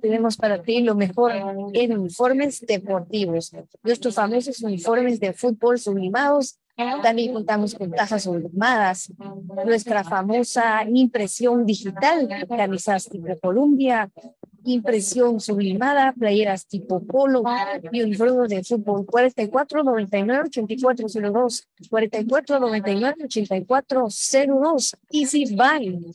tenemos para ti lo mejor en uniformes deportivos. Nuestros famosos uniformes de fútbol sublimados. También contamos con cajas sublimadas. Nuestra famosa impresión digital, camisas tipo Columbia, impresión sublimada, playeras tipo polo y uniformes de fútbol 44 99 8402 44 99 8402 Easy Buy.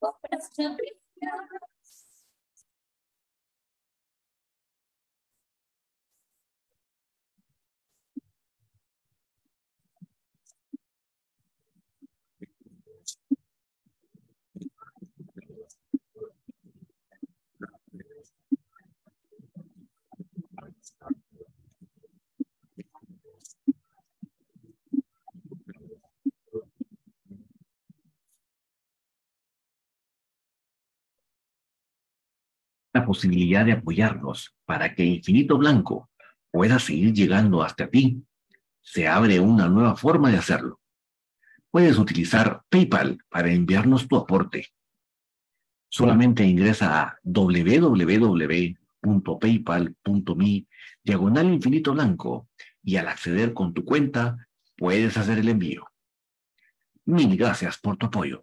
question. La posibilidad de apoyarnos para que Infinito Blanco pueda seguir llegando hasta ti, se abre una nueva forma de hacerlo. Puedes utilizar PayPal para enviarnos tu aporte. Solamente ingresa a www.paypal.me diagonal infinito blanco y al acceder con tu cuenta puedes hacer el envío. Mil gracias por tu apoyo.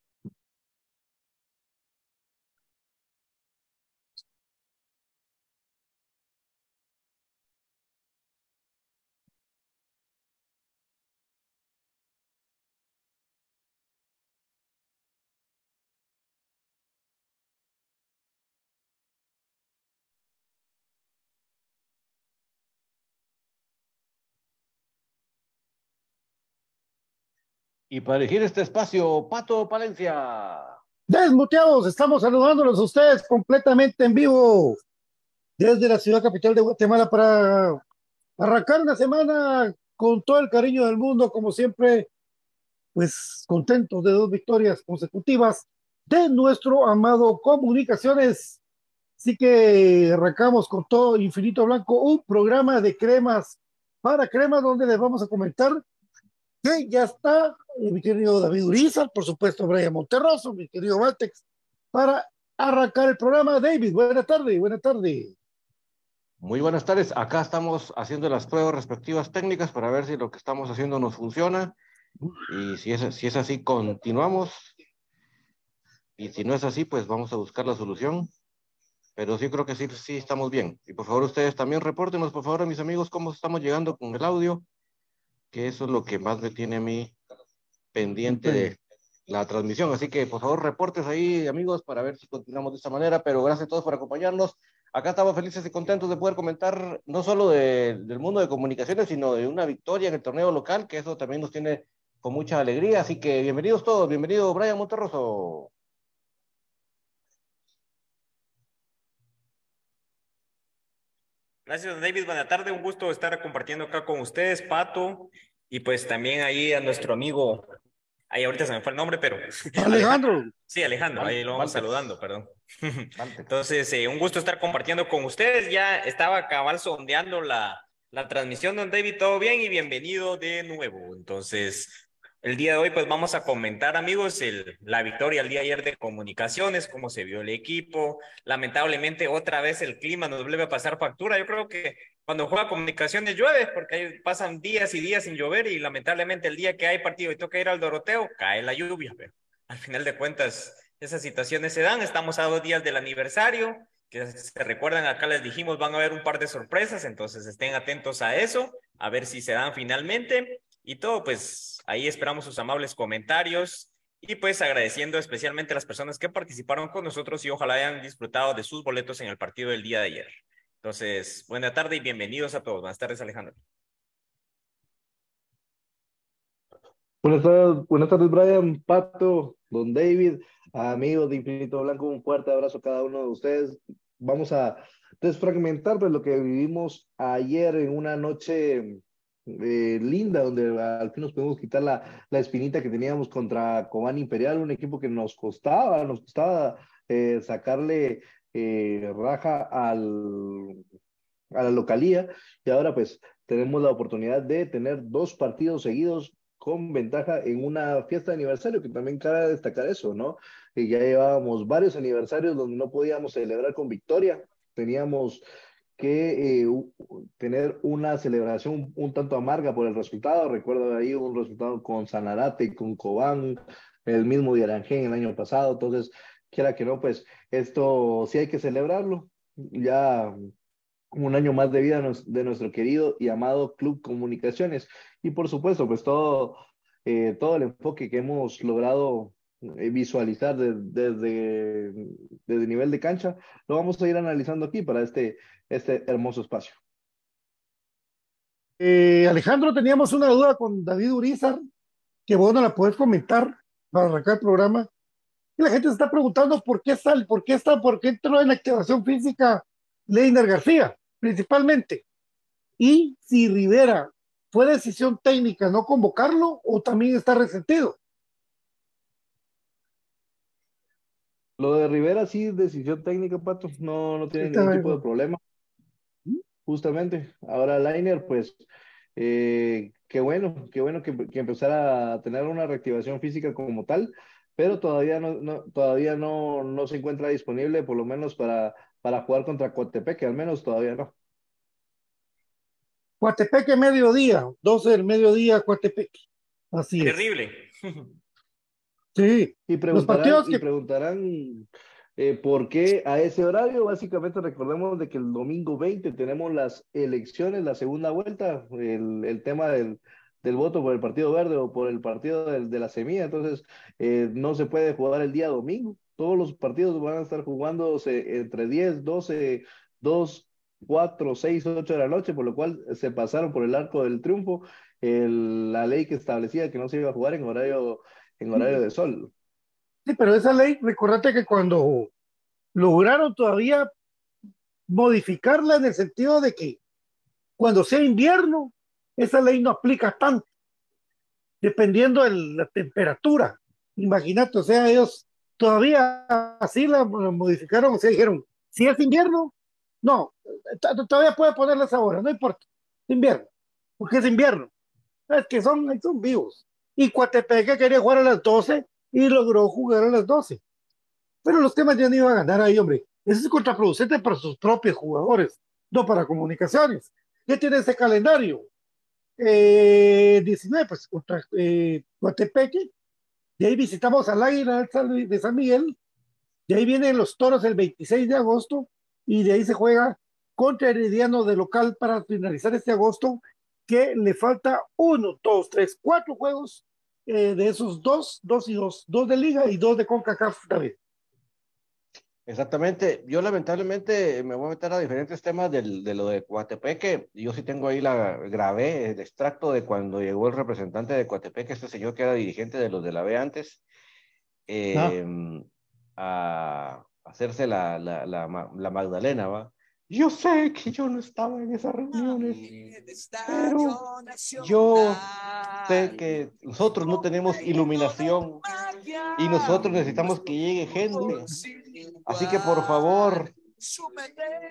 Y para elegir este espacio, Pato Palencia. Desmuteados, estamos saludándolos a ustedes completamente en vivo desde la ciudad capital de Guatemala para arrancar una semana con todo el cariño del mundo, como siempre, pues contentos de dos victorias consecutivas de nuestro amado Comunicaciones. Así que arrancamos con todo Infinito Blanco, un programa de cremas para cremas donde les vamos a comentar que ya está mi querido David Urizar, por supuesto Brian Monterroso, mi querido Valtex, para arrancar el programa. David, buenas tardes, buenas tardes. Muy buenas tardes. Acá estamos haciendo las pruebas respectivas técnicas para ver si lo que estamos haciendo nos funciona. Y si es, si es así, continuamos. Y si no es así, pues vamos a buscar la solución. Pero sí creo que sí, sí estamos bien. Y por favor, ustedes también repórtenos, por favor, a mis amigos, cómo estamos llegando con el audio, que eso es lo que más me tiene a mí pendiente de la transmisión. Así que, por favor, reportes ahí, amigos, para ver si continuamos de esta manera. Pero gracias a todos por acompañarnos. Acá estamos felices y contentos de poder comentar no solo del mundo de comunicaciones, sino de una victoria en el torneo local, que eso también nos tiene con mucha alegría. Así que bienvenidos todos. Bienvenido, Brian Monterroso. Gracias, David. Buenas tardes. Un gusto estar compartiendo acá con ustedes, Pato, y pues también ahí a nuestro amigo, ahí ahorita se me fue el nombre, pero... Alejandro. Sí, Alejandro, ahí lo vamos saludando, perdón. Entonces, eh, un gusto estar compartiendo con ustedes. Ya estaba cabal sondeando la, la transmisión, don David, todo bien y bienvenido de nuevo. Entonces, el día de hoy, pues vamos a comentar, amigos, el, la victoria el día de ayer de comunicaciones, cómo se vio el equipo. Lamentablemente, otra vez el clima nos vuelve a pasar factura. Yo creo que cuando juega comunicaciones llueve, porque ahí pasan días y días sin llover, y lamentablemente el día que hay partido y toca ir al Doroteo, cae la lluvia. Pero al final de cuentas, esas situaciones se dan. Estamos a dos días del aniversario, que se recuerdan, acá les dijimos, van a haber un par de sorpresas, entonces estén atentos a eso, a ver si se dan finalmente. Y todo, pues ahí esperamos sus amables comentarios y pues agradeciendo especialmente a las personas que participaron con nosotros y ojalá hayan disfrutado de sus boletos en el partido del día de ayer. Entonces, buena tarde y bienvenidos a todos. Buenas tardes, Alejandro. Buenas tardes, buenas tardes, Brian, Pato, Don David, amigos de Infinito Blanco, un fuerte abrazo a cada uno de ustedes. Vamos a desfragmentar pues, lo que vivimos ayer en una noche eh, linda, donde al fin nos podemos quitar la, la espinita que teníamos contra Cobán Imperial, un equipo que nos costaba, nos costaba eh, sacarle eh, raja al, a la localía y ahora pues tenemos la oportunidad de tener dos partidos seguidos con ventaja en una fiesta de aniversario, que también cabe destacar eso, ¿no? Que ya llevábamos varios aniversarios donde no podíamos celebrar con victoria, teníamos que eh, tener una celebración un, tanto amarga por el resultado. Recuerdo ahí un resultado con Sanarate con Cobán, el mismo de Arangén el año pasado. Entonces, quiera que no, pues esto sí hay que celebrarlo. Ya un año más de vida de nuestro querido y amado Club Comunicaciones. Y por supuesto, pues todo, eh, todo el enfoque que hemos logrado eh, visualizar desde, desde nivel de cancha, lo vamos a ir analizando aquí para este, este hermoso espacio. Eh, Alejandro, teníamos una duda con David Urizar, que bueno, la puedes comentar para arrancar el programa. Y la gente se está preguntando por qué sale, por qué está, por qué entró en activación física Leiner García, principalmente. Y si Rivera fue decisión técnica no convocarlo o también está resentido. Lo de Rivera sí, decisión técnica, Pato, no, no tiene ningún tipo de problema. Justamente, ahora Liner, pues, eh, qué bueno, qué bueno que, que, empezara a tener una reactivación física como tal, pero todavía no, no todavía no, no, se encuentra disponible, por lo menos para, para jugar contra Coatepeque, al menos todavía no. Coatepeque mediodía, 12 del mediodía, Coatepeque. Así es. Terrible. Sí. Y preguntarán, y preguntarán eh, por qué a ese horario. Básicamente recordemos de que el domingo 20 tenemos las elecciones, la segunda vuelta, el, el tema del, del, voto por el Partido Verde o por el partido de, de la semilla. Entonces, eh, no se puede jugar el día domingo. Todos los partidos van a estar jugándose entre 10, 12, 2, 4, 6, 8 de la noche, por lo cual se pasaron por el arco del triunfo el, la ley que establecía que no se iba a jugar en horario en horario de sol. Sí, pero esa ley, recordate que cuando lograron todavía modificarla en el sentido de que cuando sea invierno, esa ley no aplica tanto, dependiendo de la temperatura. Imagínate, o sea, ellos todavía así la modificaron, o sea, dijeron, si es invierno, no, todavía puede ponerla esa hora, no importa, invierno, porque es invierno. Es que son, son vivos. Y Coatepeque quería jugar a las 12 y logró jugar a las 12. Pero los temas ya no iban a ganar ahí, hombre. Eso es contraproducente para sus propios jugadores, no para comunicaciones. ¿Qué tiene ese calendario? Eh, 19, pues contra eh. De ahí visitamos al Águila de San Miguel. De ahí vienen los toros el 26 de agosto. Y de ahí se juega contra Herediano de local para finalizar este agosto que le falta uno, dos, tres, cuatro juegos eh, de esos dos, dos y dos, dos de liga y dos de CONCACAF, David. Exactamente. Yo lamentablemente me voy a meter a diferentes temas del, de lo de Coatepeque. Yo sí tengo ahí la grabé el extracto de cuando llegó el representante de Coatepeque, este señor que era dirigente de los de la B antes, eh, a hacerse la, la, la, la Magdalena, ¿va? Yo sé que yo no estaba en esas reuniones, pero yo sé que nosotros no tenemos iluminación y nosotros necesitamos que llegue gente. Así que por favor,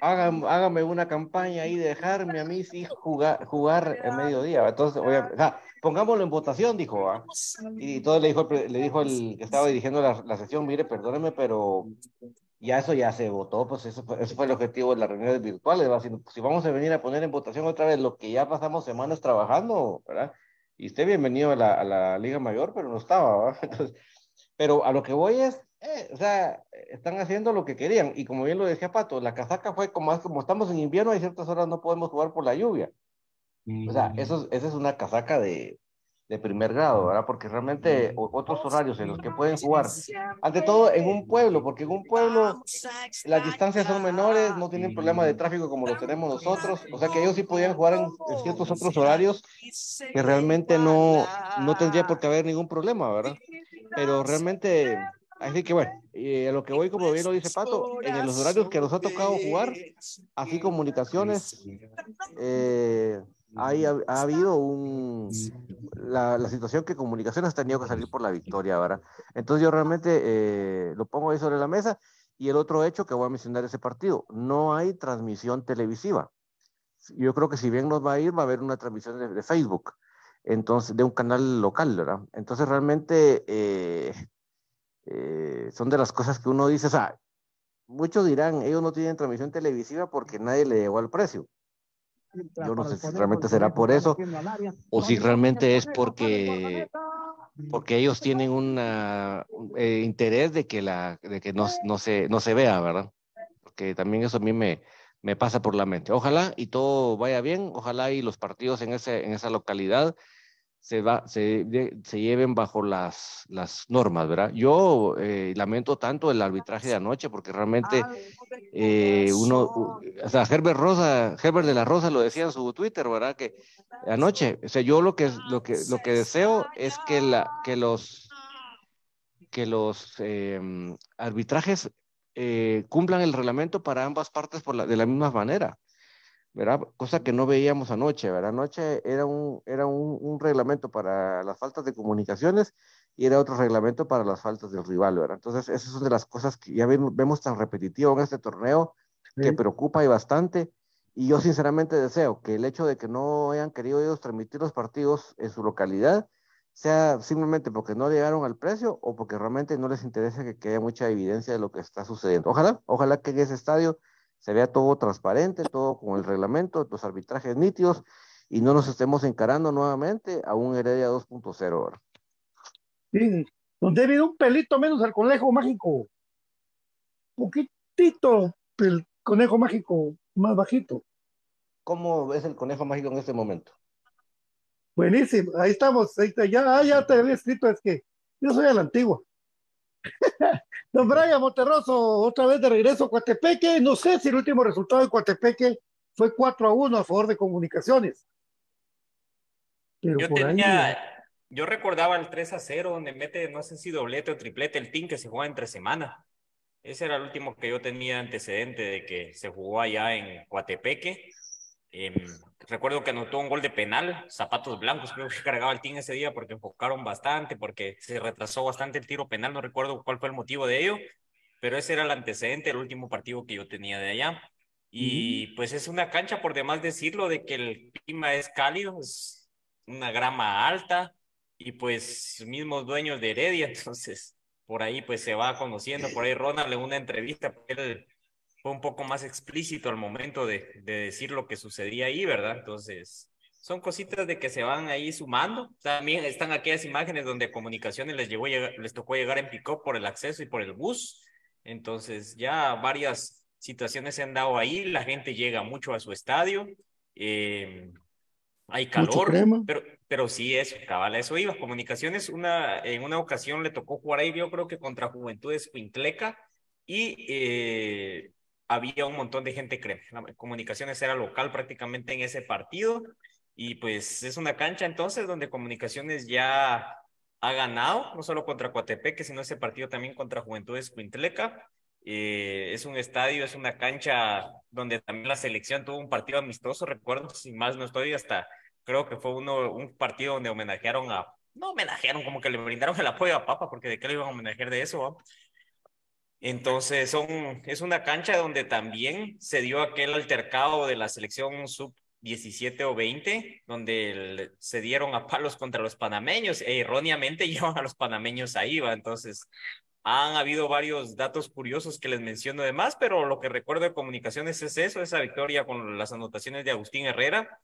hágame, hágame una campaña ahí de dejarme a mí sí jugar, jugar el mediodía. Entonces, voy a, pongámoslo en votación, dijo. Y todo le dijo, le dijo el que estaba dirigiendo la, la sesión, mire, perdóneme, pero ya eso ya se votó, pues eso fue, fue el objetivo de las reuniones virtuales, Si, si, vamos a venir a poner en votación otra vez lo que ya pasamos semanas trabajando, ¿verdad? Y usted bienvenido a la, a la Liga Mayor, pero no estaba, ¿verdad? Entonces, pero a lo que voy es, eh, o sea, están haciendo lo que querían, y como bien lo decía Pato, la casaca fue como, como estamos en invierno, hay ciertas horas no podemos jugar por la lluvia. O sea, eso, esa es una casaca de, de primer grado, ¿verdad? Porque realmente otros horarios en los que pueden jugar, ante todo en un pueblo, porque en un pueblo las distancias son menores, no tienen problema de tráfico como lo tenemos nosotros, o sea que ellos sí podían jugar en, ciertos otros horarios que realmente no, no tendría por qué haber ningún problema, ¿verdad? Pero realmente, así que bueno, y a lo que voy, como bien lo dice Pato, en los horarios que nos ha tocado jugar, así comunicaciones, eh, hay, ha, habido un, la, la, situación que comunicaciones ha tenido que salir por la victoria, ¿verdad? Entonces yo realmente eh, lo pongo ahí sobre la mesa. Y el otro hecho que voy a mencionar ese partido, no hay transmisión televisiva. Yo creo que si bien nos va a ir, va a haber una transmisión de, de Facebook, entonces, de un canal local, ¿verdad? Entonces realmente eh, son de las cosas que uno dice, o sea, muchos dirán, ellos no tienen transmisión televisiva porque nadie le llegó al precio yo no sé si realmente será por eso o si realmente es porque porque ellos tienen un eh, interés de que la de que no, no, se no se vea, ¿verdad? Porque también eso a mí me, me pasa por la mente. Ojalá y todo vaya bien, ojalá y los partidos en ese en esa localidad se, va, se, se lleven bajo las, las normas, ¿verdad? Yo eh, lamento tanto el arbitraje de anoche porque realmente eh, uno, o sea, Herbert Rosa, Herbert de la Rosa lo decía en su Twitter, ¿verdad? Que anoche, o sea, yo lo que, lo que, lo que deseo es que, la, que los, que los em, arbitrajes eh, cumplan el reglamento para ambas partes por la, de la misma manera. ¿Verdad? Cosa que no veíamos anoche, ¿verdad? Anoche era un, era un, un, reglamento para las faltas de comunicaciones y era otro reglamento para las faltas del rival, ¿verdad? Entonces, esas son de las cosas que ya vemos, vemos tan repetitivo en este torneo que preocupa y bastante. Y yo sinceramente deseo que el hecho de que no hayan querido ellos transmitir los partidos en su localidad sea simplemente porque no llegaron al precio o porque realmente no les interesa que, que haya mucha evidencia de lo que está sucediendo. Ojalá, ojalá que en ese estadio se vea todo transparente, todo con el reglamento, los arbitrajes nítidos y no nos estemos encarando nuevamente a un Heredia 2.0 Sí, donde viene un pelito menos al conejo mágico. Poquitito el conejo mágico más bajito. ¿Cómo es el conejo mágico en este momento? Buenísimo, ahí estamos, ahí está, ya, ya te había escrito, es que yo soy a la antigua. Don Brian Monterroso, otra vez de regreso a Coatepeque. No sé si el último resultado de Coatepeque fue 4 a 1 a favor de comunicaciones. Pero yo tenía, yo recordaba el 3 a 0 donde mete, no sé si doblete o triplete el team que se juega entre semana. Ese era el último que yo tenía antecedente de que se jugó allá en Coatepeque. Eh, recuerdo que anotó un gol de penal, zapatos blancos, creo que cargaba el team ese día porque enfocaron bastante, porque se retrasó bastante el tiro penal, no recuerdo cuál fue el motivo de ello, pero ese era el antecedente, el último partido que yo tenía de allá. Y pues es una cancha, por demás decirlo, de que el clima es cálido, es una grama alta y pues mismos dueños de Heredia, entonces por ahí pues se va conociendo, por ahí Ronald en una entrevista, él fue un poco más explícito al momento de, de, decir lo que sucedía ahí, ¿verdad? Entonces, son cositas de que se van ahí sumando. También están aquellas imágenes donde comunicaciones les, llegó, les tocó llegar en pick por el acceso y por el bus. Entonces, ya varias situaciones se han dado ahí. La gente llega mucho a su estadio. Eh, hay calor, pero, pero sí, eso, cabal, eso iba. Comunicaciones, una, en una ocasión le tocó jugar ahí, yo creo que contra Juventudes Quintleca, y eh, había un montón de gente, creo. La comunicaciones era local prácticamente en ese partido y pues es una cancha entonces donde comunicaciones ya ha ganado, no solo contra Coatepeque, sino ese partido también contra Juventudes Quintleca. Eh, es un estadio, es una cancha donde también la selección tuvo un partido amistoso, recuerdo, sin más no estoy, hasta creo que fue uno, un partido donde homenajearon a, no homenajearon, como que le brindaron el apoyo a Papa, porque de qué le iban a homenajear de eso, Entonces, son, es una cancha donde también se dio aquel altercado de la selección sub 17 o 20, donde se dieron a palos contra los panameños e erróneamente llevan a los panameños ahí, ¿va? Entonces, han habido varios datos curiosos que les menciono además, pero lo que recuerdo de comunicaciones es eso, esa victoria con las anotaciones de Agustín Herrera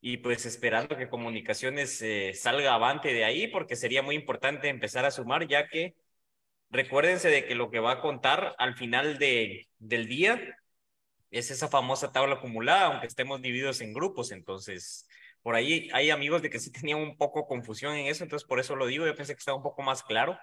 y pues esperando que comunicaciones eh, salga avante de ahí, porque sería muy importante empezar a sumar, ya que recuérdense de que lo que va a contar al final de, del día es esa famosa tabla acumulada, aunque estemos divididos en grupos, entonces por ahí hay amigos de que sí tenían un poco confusión en eso, entonces por eso lo digo, yo pensé que estaba un poco más claro,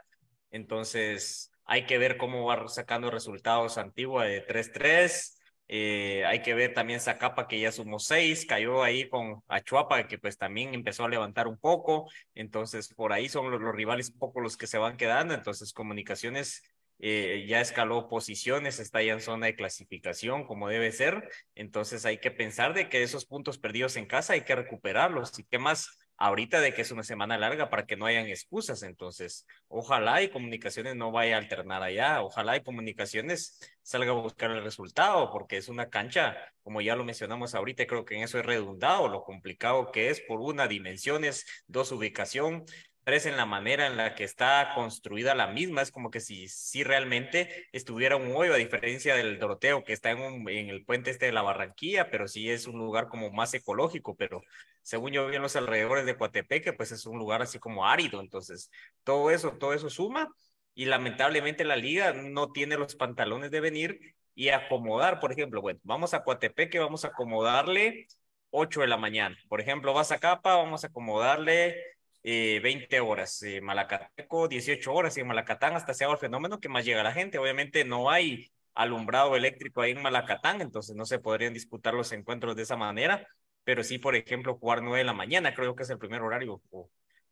entonces hay que ver cómo va sacando resultados Antigua de 3-3, eh, hay que ver también Zacapa que ya sumó 6, cayó ahí con Achuapa que pues también empezó a levantar un poco, entonces por ahí son los, los rivales un poco los que se van quedando, entonces comunicaciones eh, ya escaló posiciones, está ya en zona de clasificación como debe ser, entonces hay que pensar de que esos puntos perdidos en casa hay que recuperarlos. Y qué más ahorita de que es una semana larga para que no hayan excusas, entonces ojalá y comunicaciones no vaya a alternar allá, ojalá y comunicaciones salga a buscar el resultado, porque es una cancha, como ya lo mencionamos ahorita, creo que en eso es redundado, lo complicado que es por una dimensiones, dos ubicación, En la manera en la que está construida la misma, es como que si, si realmente estuviera un hoyo, a diferencia del Doroteo, que está en, en el puente este de la Barranquilla, pero sí es un lugar como más ecológico, pero según yo vi en los alrededores de Coatepeque, pues es un lugar así como árido, entonces todo eso, todo eso suma, y lamentablemente la liga no tiene los pantalones de venir y acomodar, por ejemplo, bueno, vamos a Coatepeque, vamos a acomodarle 8 de la mañana, por ejemplo, vas a Capa, vamos a acomodarle 20 eh, horas, eh, Malacateco 18 horas en Malacatán hasta se el fenómeno que más llega la gente. Obviamente no hay alumbrado eléctrico ahí en Malacatán, entonces no se podrían disputar los encuentros de esa manera, pero sí, por ejemplo, jugar 9 de la mañana, creo que es el primer horario.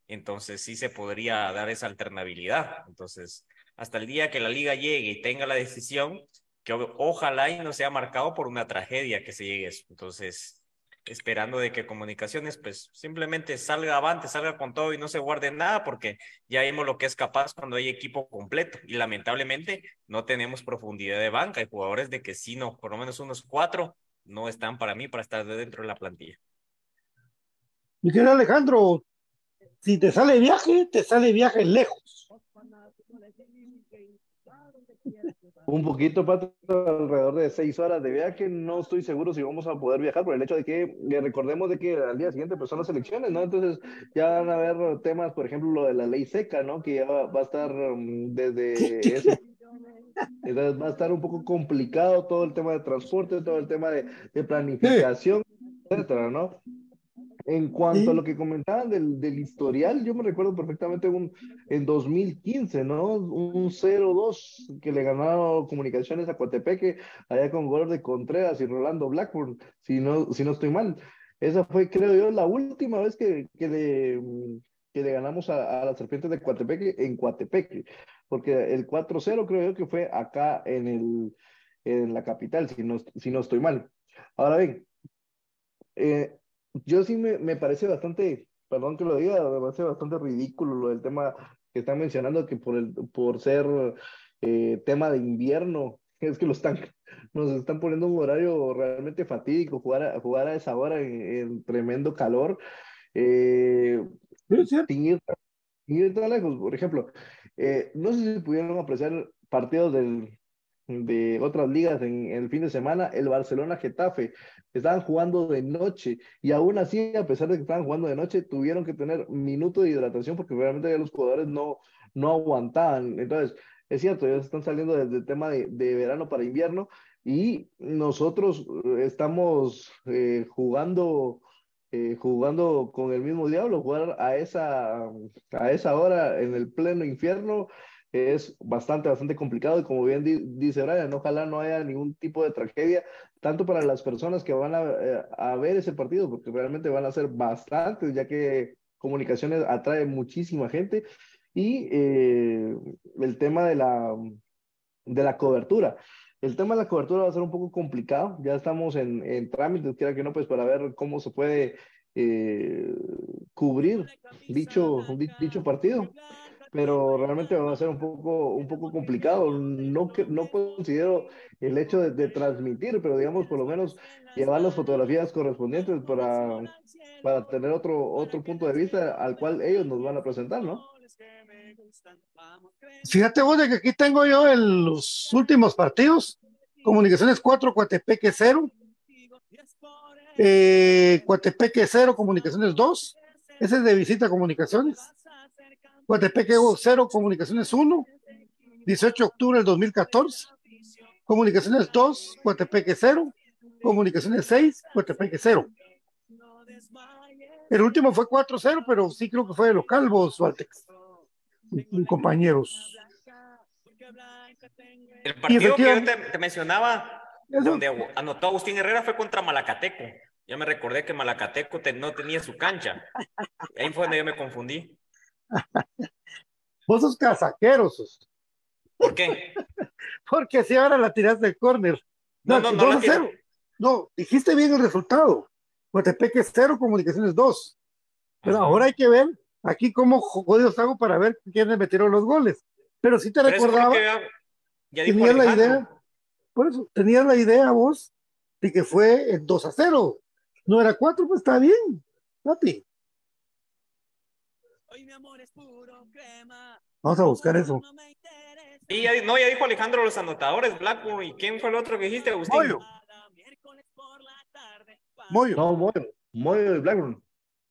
Entonces sí se podría dar esa alternabilidad. Entonces, hasta el día que la liga llegue y tenga la decisión, que ojalá y no sea marcado por una tragedia que se llegue. Entonces, esperando de que comunicaciones pues simplemente salga avante, salga con todo y no se guarde nada porque ya vimos lo que es capaz cuando hay equipo completo y lamentablemente no tenemos profundidad de banca, hay jugadores de que sí, no, por lo menos unos cuatro no están para mí para estar dentro de la plantilla. Miguel Alejandro, si te sale viaje, te sale viaje lejos. Un poquito, Pato, alrededor de seis horas de viaje. No estoy seguro si vamos a poder viajar por el hecho de que eh, recordemos de que al día siguiente pues, son las elecciones, ¿no? Entonces ya van a haber temas, por ejemplo, lo de la ley seca, ¿no? Que ya va, a estar um, desde ese... Entonces va a estar un poco complicado todo el tema de transporte, todo el tema de, de planificación, etcétera, ¿no? En cuanto a lo que comentaban del, del, historial, yo me recuerdo perfectamente un, en 2015, ¿no? Un 0-2 que le ganaron Comunicaciones a Coatepeque, allá con gol de Contreras y Rolando Blackburn, si no, si no estoy mal. Esa fue, creo yo, la última vez que, que, le, que le ganamos a, a las serpientes de Coatepeque en Coatepeque, porque el 4-0 creo yo que fue acá en, el, en la capital, si no, si no estoy mal. Ahora bien, eh, yo sí me, me, parece bastante, perdón que lo diga, me parece bastante ridículo lo del tema que están mencionando, que por, el, por ser eh, tema de invierno, es que lo están, nos están poniendo un horario realmente fatídico, jugar a, jugar a esa hora en, tremendo calor. Eh, sin, ir, sin, ir, tan lejos, por ejemplo, eh, no sé si pudieron apreciar partidos del, de otras ligas en, el fin de semana, el Barcelona Getafe, estaban jugando de noche y aún así, a pesar de que estaban jugando de noche, tuvieron que tener minuto de hidratación porque realmente los jugadores no, no aguantaban. Entonces, es cierto, ellos están saliendo desde el tema de, de verano para invierno y nosotros eh, estamos eh, jugando. Eh, jugando con el mismo diablo, jugar a esa, a esa hora en el pleno infierno, es bastante, bastante complicado y como bien dice Brian, ojalá no haya ningún tipo de tragedia, tanto para las personas que van a, eh, a, ver ese partido, porque realmente van a ser bastantes, ya que comunicaciones atrae muchísima gente, y eh, el tema de la, de la cobertura. El tema de la cobertura va a ser un poco complicado. Ya estamos en, en trámites, quiera que no, pues para ver cómo se puede eh, cubrir dicho, dicho partido. Pero realmente va a ser un poco, un poco complicado. No, no considero el hecho de, de transmitir, pero digamos, por lo menos llevar las fotografías correspondientes para, para tener otro, otro punto de vista al cual ellos nos van a presentar, ¿no? Fíjate vos de que aquí tengo yo en los últimos partidos, Comunicaciones 4, Coatepeque 0, eh, Coatepeque 0, Comunicaciones 2, ese es de visita a Comunicaciones, Coatepeque 0, Comunicaciones 1, 18 de octubre del 2014, Comunicaciones 2, Coatepeque 0, Comunicaciones 6, Coatepeque 0. El último fue 4-0, pero sí creo que fue de los calvos, Valtex compañeros. El partido que yo te, mencionaba, donde anotó Agustín Herrera, fue contra Malacateco. Ya me recordé que Malacateco no tenía su cancha. Ahí fue donde yo me confundí. Vos sos casaqueros. ¿Por qué? Porque si ahora la tiraste de córner. No, no, no. no, no, dijiste bien el resultado. Coatepeque 0, Comunicaciones 2. Pero ahora hay que ver aquí cómo jodidos hago para ver quiénes metieron los goles. Pero sí te recordaba, tenías la idea, por eso, tenías la idea vos de que fue 2 a 0. No era 4, pues está bien, Pati. Vamos a buscar eso. Y ya, no, ya dijo Alejandro los anotadores, Blackburn. ¿Y quién fue el otro que dijiste, Agustín? Moyo. Moyo. No, Moyo. Moyo de Blackburn.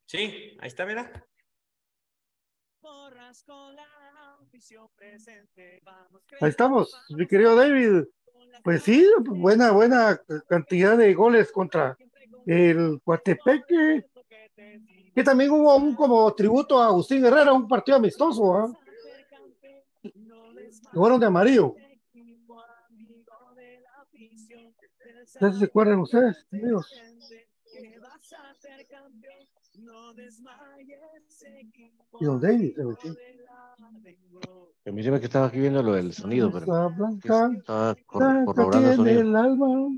Sí, ahí está, mira. Ahí estamos, mi querido David. Pues sí, buena, buena cantidad de goles contra el Coatepeque, que también hubo un como tributo a Agustín Herrera, un partido amistoso, ¿ah? Fueron de amarillo. ¿Se acuerdan ustedes, amigos? Y don David, a mí se me que estaba aquí viendo lo del sonido, pero blanca, estaba corroborando el sonido. El alma.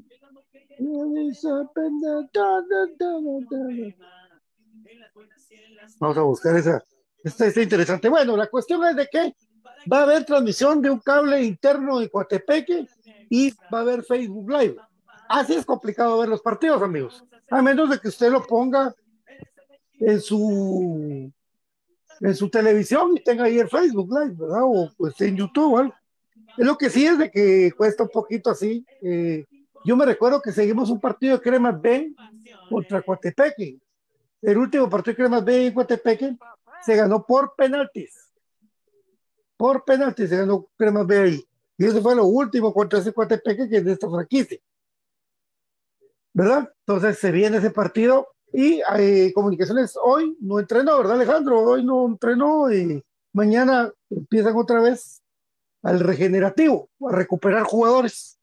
Vamos a buscar esa. Esta está interesante. Bueno, la cuestión es de que va a haber transmisión de un cable interno de Coatepeque y va a haber Facebook Live. Así es complicado ver los partidos, amigos. A menos de que usted lo ponga en su en su televisión y tenga ahí el Facebook Live, ¿verdad? O pues en YouTube, algo. Es lo que sí es de que cuesta un poquito así. Eh, yo me recuerdo que seguimos un partido de Cremas B contra Coatepeque. El último partido de Cremas B en Coatepeque se ganó por penaltis. Por penaltis se ganó Cremas B ahí. Y eso fue lo último contra ese Coatepeque que es de esta franquicia. ¿Verdad? Entonces se viene ese partido y eh, Comunicaciones hoy no entrenó, ¿verdad, Alejandro? Hoy no entrenó y mañana empiezan otra vez al regenerativo, a recuperar jugadores.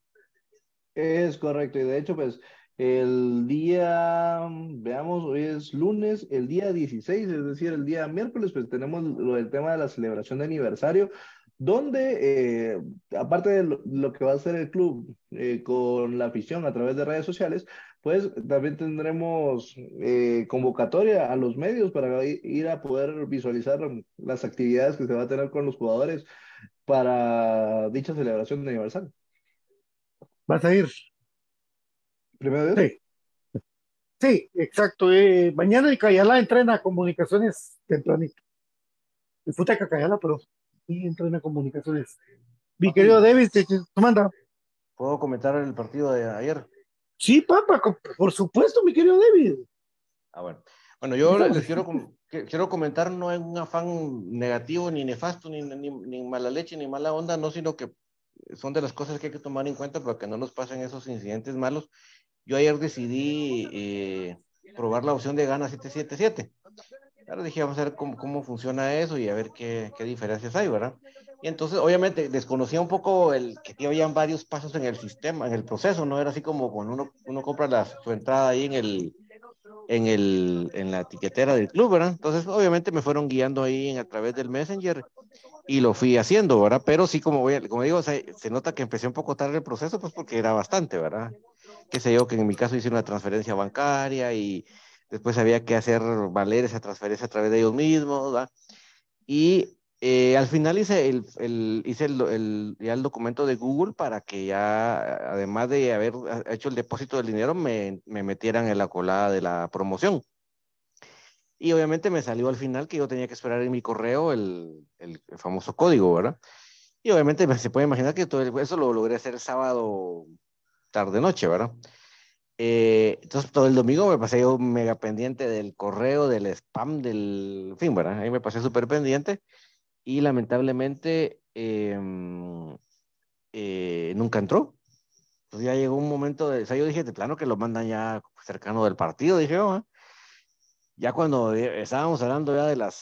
Es correcto, y de hecho, pues el día, veamos, hoy es lunes, el día 16, es decir, el día miércoles, pues tenemos lo del tema de la celebración de aniversario, donde, eh, aparte de lo, que va a hacer el club eh, con la afición a través de redes sociales, pues también tendremos eh, convocatoria a los medios para ir a poder visualizar las actividades que se va a tener con los jugadores para dicha celebración de aniversario. ¿Vas a ir? ¿Primero Sí. Sí, exacto. Eh, mañana el Cayala entrena comunicaciones tempranito. El Futeca Cayala, pero sí entrena comunicaciones. Mi querido David, ¿te manda? ¿Puedo comentar el partido de ayer? Sí, papá, por supuesto, mi querido David. Ah, bueno. Bueno, yo les quiero, quiero comentar, no es un afán negativo, ni nefasto, ni, ni, mala leche, ni mala onda, no, sino que son de las cosas que hay que tomar en cuenta para que no nos pasen esos incidentes malos. Yo ayer decidí eh, probar la opción de gana 777. Ahora dije, vamos a ver cómo, cómo funciona eso y a ver qué, qué diferencias hay, ¿verdad? Y entonces, obviamente, desconocía un poco el que habían varios pasos en el sistema, en el proceso, no era así como cuando uno, uno compra la, su entrada ahí en el, en, el, en la etiquetera del club, ¿verdad? Entonces, obviamente me fueron guiando ahí a través del Messenger y lo fui haciendo, ¿verdad? Pero sí, como, voy, como digo, se, nota que empecé un poco tarde el proceso, pues porque era bastante, ¿verdad? Qué sé yo, que en mi caso hice una transferencia bancaria y después había que hacer valer esa transferencia a través de ellos mismos. Y eh, al final hice, el, el hice el, ya el documento de Google para que ya, además de haber hecho el depósito del dinero, me, me metieran en la colada de la promoción. Y obviamente me salió al final que yo tenía que esperar en mi correo el, el famoso código, ¿verdad? Y obviamente se puede imaginar que todo eso lo logré hacer el sábado tarde-noche, ¿verdad? Eh, entonces todo el domingo me pasé yo mega pendiente del correo, del spam, del... En fin, ¿verdad? Ahí me pasé súper pendiente y lamentablemente em, eh, nunca entró. Entonces ya llegó un momento de... O sea, yo dije, de plano que lo mandan ya cercano del partido, dije yo, ¿eh? Ya cuando estábamos hablando ya de las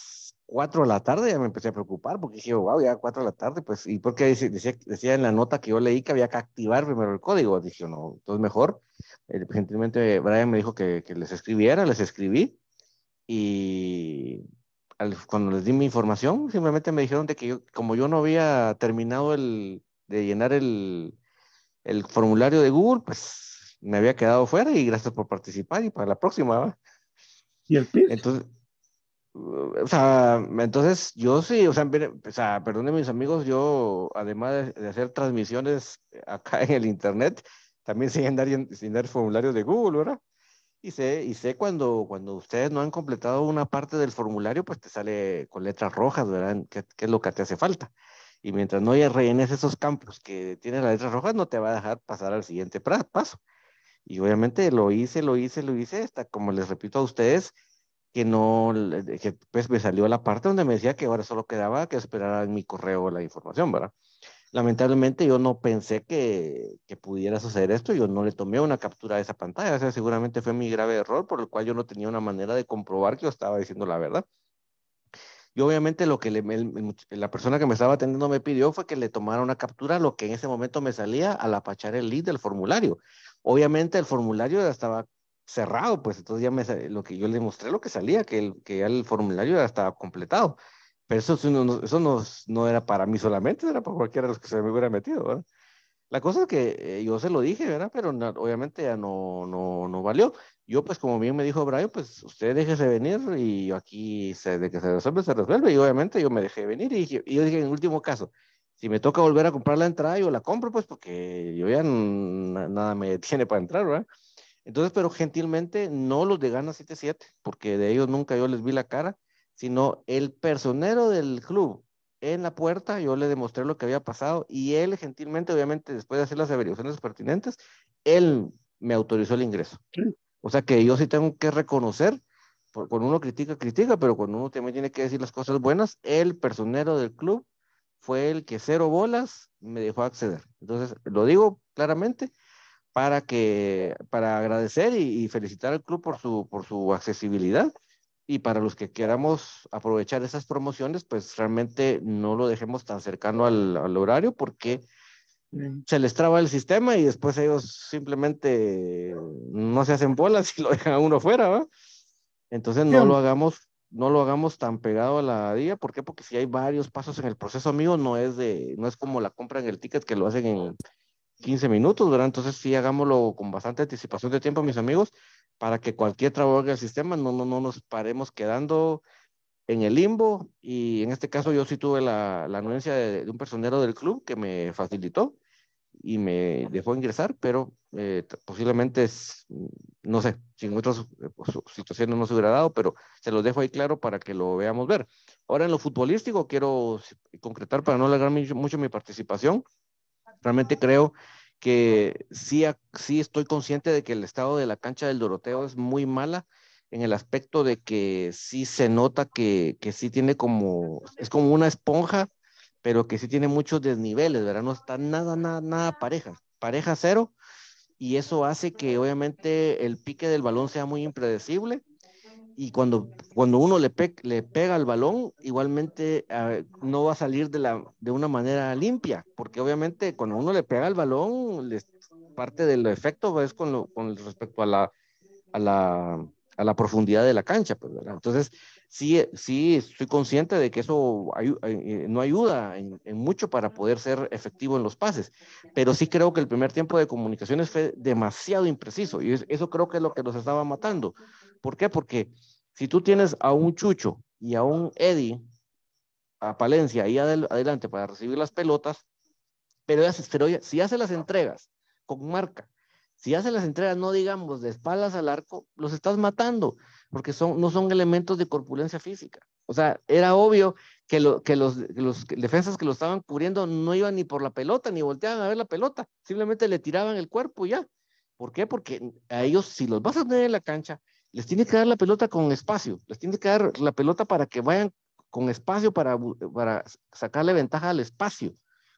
4 de la tarde, ya me empecé a preocupar porque dije, wow, ya 4 de la tarde, pues, y porque decía, decía en la nota que yo leí que había que activar primero el código. Dije, no, entonces mejor. Eh, gentilmente Brian me dijo que, que, les escribiera, les escribí y al, cuando les di mi información, simplemente me dijeron de que yo, como yo no había terminado el, de llenar el, el formulario de Google, pues me había quedado fuera y gracias por participar y para la próxima. ¿va? ¿Y el PIB? Entonces, o sea, entonces yo sí, o sea, o sea mis amigos, yo además de, hacer transmisiones acá en el internet, también sé andar, dar formularios de Google, ¿verdad? Y sé, y sé cuando, cuando ustedes no han completado una parte del formulario, pues te sale con letras rojas, ¿verdad? ¿Qué, qué es lo que te hace falta? Y mientras no rellenes esos campos que tienen las letras rojas, no te va a dejar pasar al siguiente paso. Y obviamente lo hice, lo hice, lo hice, hasta como les repito a ustedes, que no, que pues me salió la parte donde me decía que ahora solo quedaba que esperar en mi correo la información, ¿verdad? Lamentablemente yo no pensé que, que, pudiera suceder esto, yo no le tomé una captura de esa pantalla, o sea, seguramente fue mi grave error por el cual yo no tenía una manera de comprobar que yo estaba diciendo la verdad. Y obviamente lo que le, la persona que me estaba atendiendo me pidió fue que le tomara una captura, lo que en ese momento me salía al apachar el lead del formulario. Obviamente el formulario ya estaba cerrado, pues entonces ya me, lo que yo le mostré lo que salía, que, el, que ya el formulario ya estaba completado. Pero eso, eso no, no, era para mí solamente, era para cualquiera de los que se me hubiera metido, ¿verdad? La cosa es que eh, yo se lo dije, ¿verdad? Pero obviamente ya no, no, no valió. Yo, pues, como bien me dijo Brian, pues, usted déjese venir y aquí se, de que se resuelve, se resuelve. Y obviamente yo me dejé venir y, y yo dije, en último caso, si me toca volver a comprar la entrada, yo la compro, pues, porque yo ya nada me tiene para entrar, ¿verdad? Entonces, pero gentilmente no los de Gana 77, porque de ellos nunca yo les vi la cara, sino el personero del club en la puerta, yo le demostré lo que había pasado y él gentilmente, obviamente, después de hacer las averiguaciones pertinentes, él me autorizó el ingreso. O sea que yo sí tengo que reconocer, cuando uno critica, critica, pero cuando uno también tiene que decir las cosas buenas, el personero del club fue el que cero bolas me dejó acceder. Entonces, lo digo claramente para que, para agradecer y, felicitar al club por su, por su accesibilidad. Y para los que queramos aprovechar esas promociones, pues realmente no lo dejemos tan cercano al, al horario porque se les traba el sistema y después ellos simplemente no se hacen bolas y lo dejan a uno fuera, ¿va? Entonces no lo hagamos no lo hagamos tan pegado a la día. ¿Por qué? Porque si hay varios pasos en el proceso, amigo, no es de, no es como la compra en el ticket que lo hacen en 15 minutos, ¿verdad? Entonces sí hagámoslo con bastante anticipación de tiempo, mis amigos, para que cualquier trabajo del sistema no, no, no nos paremos quedando en el limbo. Y en este caso yo sí tuve la, la anuencia de, de un personero del club que me facilitó y me dejó ingresar, pero eh, posiblemente, es, no sé, si en otras eh, pues, situaciones no se hubiera dado, pero se los dejo ahí claro para que lo veamos ver. Ahora en lo futbolístico quiero concretar para no alargar mucho, mi participación. Realmente creo que sí, sí estoy consciente de que el estado de la cancha del Doroteo es muy mala en el aspecto de que sí se nota que, que sí tiene como, es como una esponja pero que sí tiene muchos desniveles, ¿verdad? No está nada, nada, nada pareja, pareja cero, y eso hace que obviamente el pique del balón sea muy impredecible, y cuando, cuando uno le, le pega al balón, igualmente ah, no va a salir de, la, de una manera limpia, porque obviamente cuando uno le pega al balón, parte del efecto es con, con respecto a la, a la a la profundidad de la cancha. Pues, Entonces, sí, sí, estoy consciente de que eso eh, no ayuda en, mucho para poder ser efectivo en los pases, pero sí creo que el primer tiempo de comunicaciones fue demasiado impreciso y eso creo que es lo que nos estaba matando. ¿Por qué? Porque si tú tienes a un Chucho y a un Eddie, a Palencia ahí adelante para recibir las pelotas, pero, pero si hace las entregas con marca, si hace las entregas, no digamos de espaldas al arco, los estás matando, porque son, no son elementos de corpulencia física. O sea, era obvio que, lo, que los, los, defensas que lo estaban cubriendo no iban ni por la pelota, ni volteaban a ver la pelota, simplemente le tiraban el cuerpo y ya. ¿Por qué? Porque a ellos, si los vas a tener en la cancha, les tiene que dar la pelota con espacio, les tiene que dar la pelota para que vayan con espacio para, para sacarle ventaja al espacio,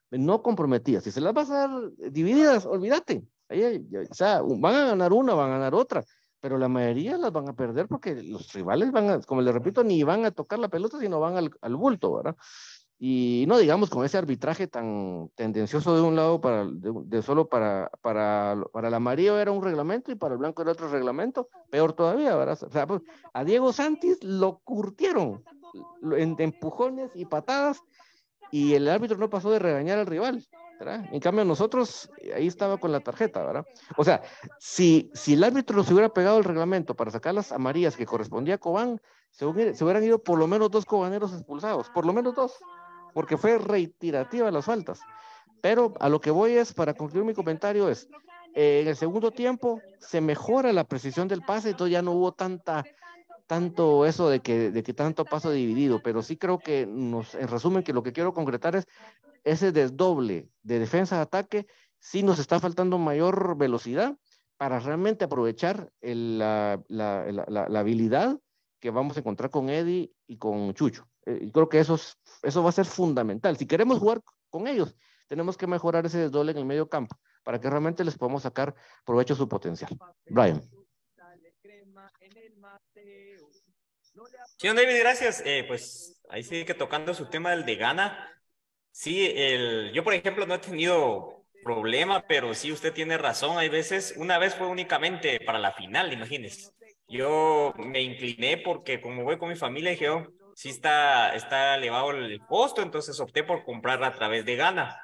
no comprometidas. Si se las vas a dar divididas, olvídate, o sea, van a ganar una, van a ganar otra, pero la mayoría las van a perder porque los rivales van a, como les repito, ni van a tocar la pelota, sino van al, al bulto, ¿verdad? Y no digamos con ese arbitraje tan tendencioso de un lado para de, solo para, para, para el amarillo era un reglamento y para el blanco era otro reglamento, peor todavía, ¿verdad? O sea, pues, a Diego Santis lo curtieron en empujones y patadas y el árbitro no pasó de regañar al rival. En cambio, nosotros, ahí estaba con la tarjeta, ¿verdad? O sea, si, si el árbitro se hubiera pegado el reglamento para sacar las amarillas que correspondía a Cobán, se, hubieran ido por lo menos dos cobaneros expulsados, por lo menos dos, porque fue reiterativa las faltas. Pero a lo que voy es, para concluir mi comentario, es, eh, en el segundo tiempo se mejora la precisión del pase, entonces ya no hubo tanta tanto eso de que, de que tanto paso dividido, pero sí creo que nos, en resumen, que lo que quiero concretar es ese desdoble de defensa-ataque, sí nos está faltando mayor velocidad para realmente aprovechar la, habilidad que vamos a encontrar con Eddie y con Chucho. Eh, creo que eso, eso va a ser fundamental. Si queremos jugar con ellos, tenemos que mejorar ese desdoble en el medio campo para que realmente les podamos sacar provecho de su potencial. Brian. Señor David, gracias. Eh, pues ahí sigue tocando su tema del de gana. Sí, el, yo por ejemplo no he tenido problema, pero sí usted tiene razón. Hay veces, una vez fue únicamente para la final, imagínese. Yo me incliné porque como voy con mi familia, dije, oh, sí está, está elevado el costo, entonces opté por comprarla a través de Gana.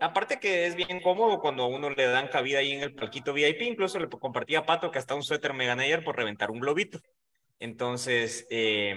Aparte que es bien cómodo cuando a uno le dan cabida ahí en el palquito VIP, incluso le compartía a Pato que hasta un suéter me gané ayer por reventar un globito. Entonces, eh,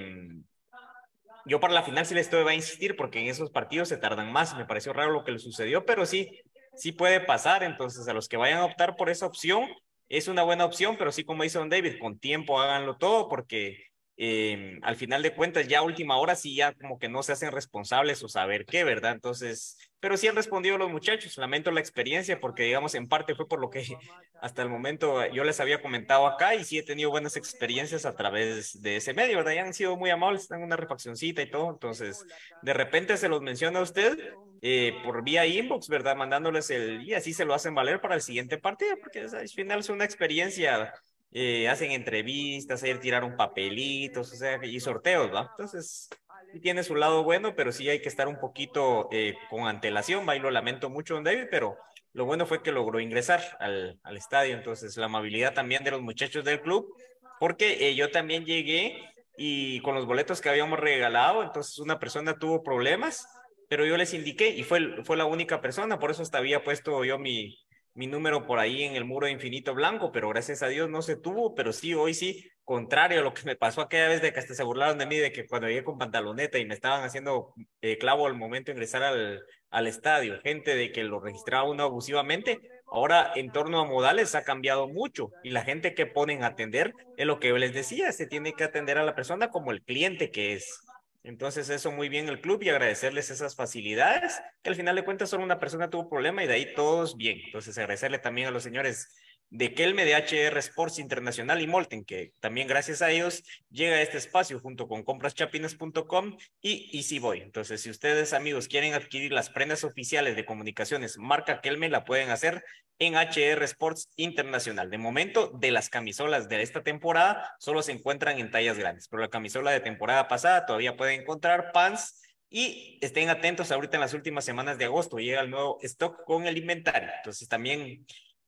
yo para la final sí les va a insistir porque en esos partidos se tardan más. Me pareció raro lo que le sucedió, pero sí, sí puede pasar. Entonces, a los que vayan a optar por esa opción, es una buena opción, pero sí, como dice Don David, con tiempo háganlo todo porque eh, al final de cuentas, ya última hora sí ya como que no se hacen responsables o saber qué, ¿verdad? Entonces, pero sí han respondido los muchachos, lamento la experiencia porque digamos en parte fue por lo que hasta el momento yo les había comentado acá y sí he tenido buenas experiencias a través de ese medio, ¿verdad? Ya han sido muy amables, están una refaccioncita y todo, entonces de repente se los menciona a usted eh, por vía inbox, ¿verdad? Mandándoles el, y así se lo hacen valer para el siguiente partido, porque al final es una experiencia eh, hacen entrevistas, ayer tiraron papelitos, o sea, y sorteos, ¿va? Entonces, sí tiene su lado bueno, pero sí hay que estar un poquito eh, con antelación, va, y lo lamento mucho, don David, pero lo bueno fue que logró ingresar al, al estadio, entonces la amabilidad también de los muchachos del club, porque eh, yo también llegué y con los boletos que habíamos regalado, entonces una persona tuvo problemas, pero yo les indiqué y fue, fue la única persona, por eso hasta había puesto yo mi, mi número por ahí en el muro infinito blanco, pero gracias a Dios no se tuvo, pero sí, hoy sí, contrario a lo que me pasó aquella vez de que hasta se burlaron de mí, de que cuando llegué con pantaloneta y me estaban haciendo eh, clavo al momento de ingresar al, al estadio, gente de que lo registraba uno abusivamente, ahora en torno a modales ha cambiado mucho y la gente que ponen a atender es lo que yo les decía, se tiene que atender a la persona como el cliente que es. Entonces, eso muy bien el club y agradecerles esas facilidades, que al final de cuentas solo una persona tuvo problema y de ahí todos bien. Entonces, agradecerle también a los señores de Kelme, de HR Sports Internacional y Molten, que también gracias a ellos llega a este espacio junto con compraschapinas.com y Easy Boy. Entonces, si ustedes, amigos, quieren adquirir las prendas oficiales de comunicaciones marca Kelme, la pueden hacer en HR Sports Internacional. De momento, de las camisolas de esta temporada, solo se encuentran en tallas grandes, pero la camisola de temporada pasada todavía pueden encontrar pants y estén atentos ahorita en las últimas semanas de agosto, llega el nuevo stock con el inventario. Entonces, también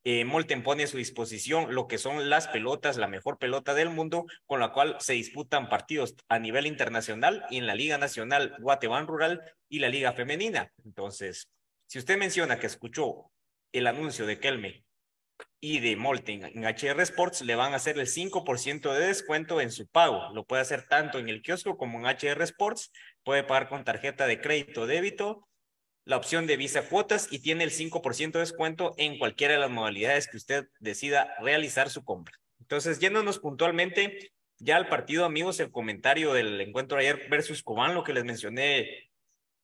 eh, Molten pone a su disposición lo que son las pelotas, la mejor pelota del mundo, con la cual se disputan partidos a nivel internacional y en la Liga Nacional Guatemala Rural y la Liga Femenina. Entonces, si usted menciona que escuchó el anuncio de Kelme y de Molten en HR Sports, le van a hacer el 5% de descuento en su pago. Lo puede hacer tanto en el kiosco como en HR Sports. Puede pagar con tarjeta de crédito o débito la opción de Visa Cuotas y tiene el 5% de descuento en cualquiera de las modalidades que usted decida realizar su compra. Entonces, yéndonos puntualmente ya al partido, amigos, el comentario del encuentro ayer versus Cobán, lo que les mencioné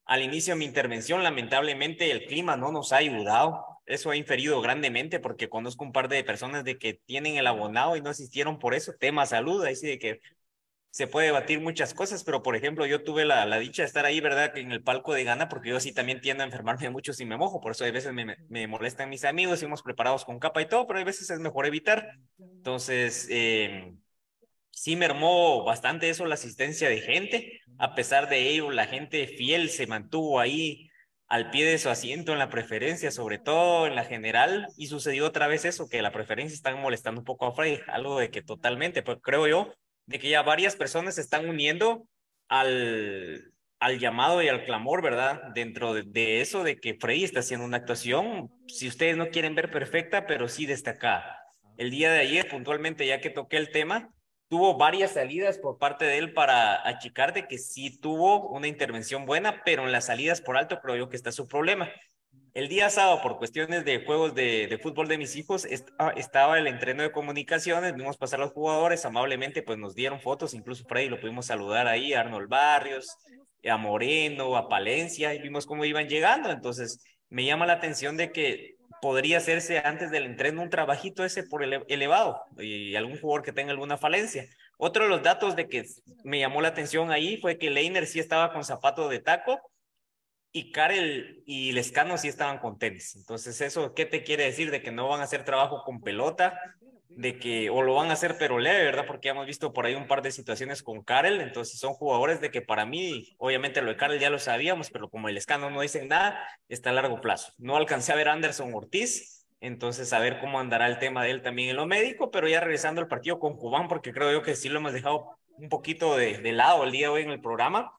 al inicio de mi intervención, lamentablemente el clima no nos ha ayudado. Eso ha inferido grandemente porque conozco un par de personas de que tienen el abonado y no asistieron por eso. Tema salud, ahí sí de que se puede debatir muchas cosas, pero por ejemplo, yo tuve la, la, dicha de estar ahí, ¿verdad? En el palco de gana, porque yo sí también tiendo a enfermarme mucho si me mojo, por eso hay veces me, me molestan mis amigos, hemos preparados con capa y todo, pero hay veces es mejor evitar. Entonces, eh, sí mermó bastante eso la asistencia de gente, a pesar de ello, la gente fiel se mantuvo ahí al pie de su asiento en la preferencia, sobre todo en la general, y sucedió otra vez eso, que la preferencia están molestando un poco a Frey, algo de que totalmente, pues creo yo, de que ya varias personas se están uniendo al, al llamado y al clamor, ¿verdad? Dentro de, eso de que Freddy está haciendo una actuación, si ustedes no quieren ver perfecta, pero sí destacada. El día de ayer, puntualmente, ya que toqué el tema, tuvo varias salidas por parte de él para achicar de que sí tuvo una intervención buena, pero en las salidas por alto creo yo que está su problema. El día sábado, por cuestiones de juegos de, fútbol de mis hijos, ah, estaba el entreno de comunicaciones, vimos pasar a los jugadores, amablemente pues nos dieron fotos, incluso por ahí lo pudimos saludar ahí, a Arnold Barrios, a Moreno, a Palencia, y vimos cómo iban llegando, entonces me llama la atención de que podría hacerse antes del entreno un trabajito ese por elevado y algún jugador que tenga alguna falencia. Otro de los datos de que me llamó la atención ahí fue que Leiner sí estaba con zapato de taco, y Karel y Lescano sí estaban con tenis. Entonces, ¿eso qué te quiere decir? De que no van a hacer trabajo con pelota, de que, o lo van a hacer pero leve, ¿verdad? Porque hemos visto por ahí un par de situaciones con Karel, entonces son jugadores de que para mí, obviamente lo de Karel ya lo sabíamos, pero como el Lescano no dicen nada, está a largo plazo. No alcancé a ver a Anderson Ortiz, entonces a ver cómo andará el tema de él también en lo médico, pero ya regresando al partido con Cubán, porque creo yo que sí lo hemos dejado un poquito de, de lado el día de hoy en el programa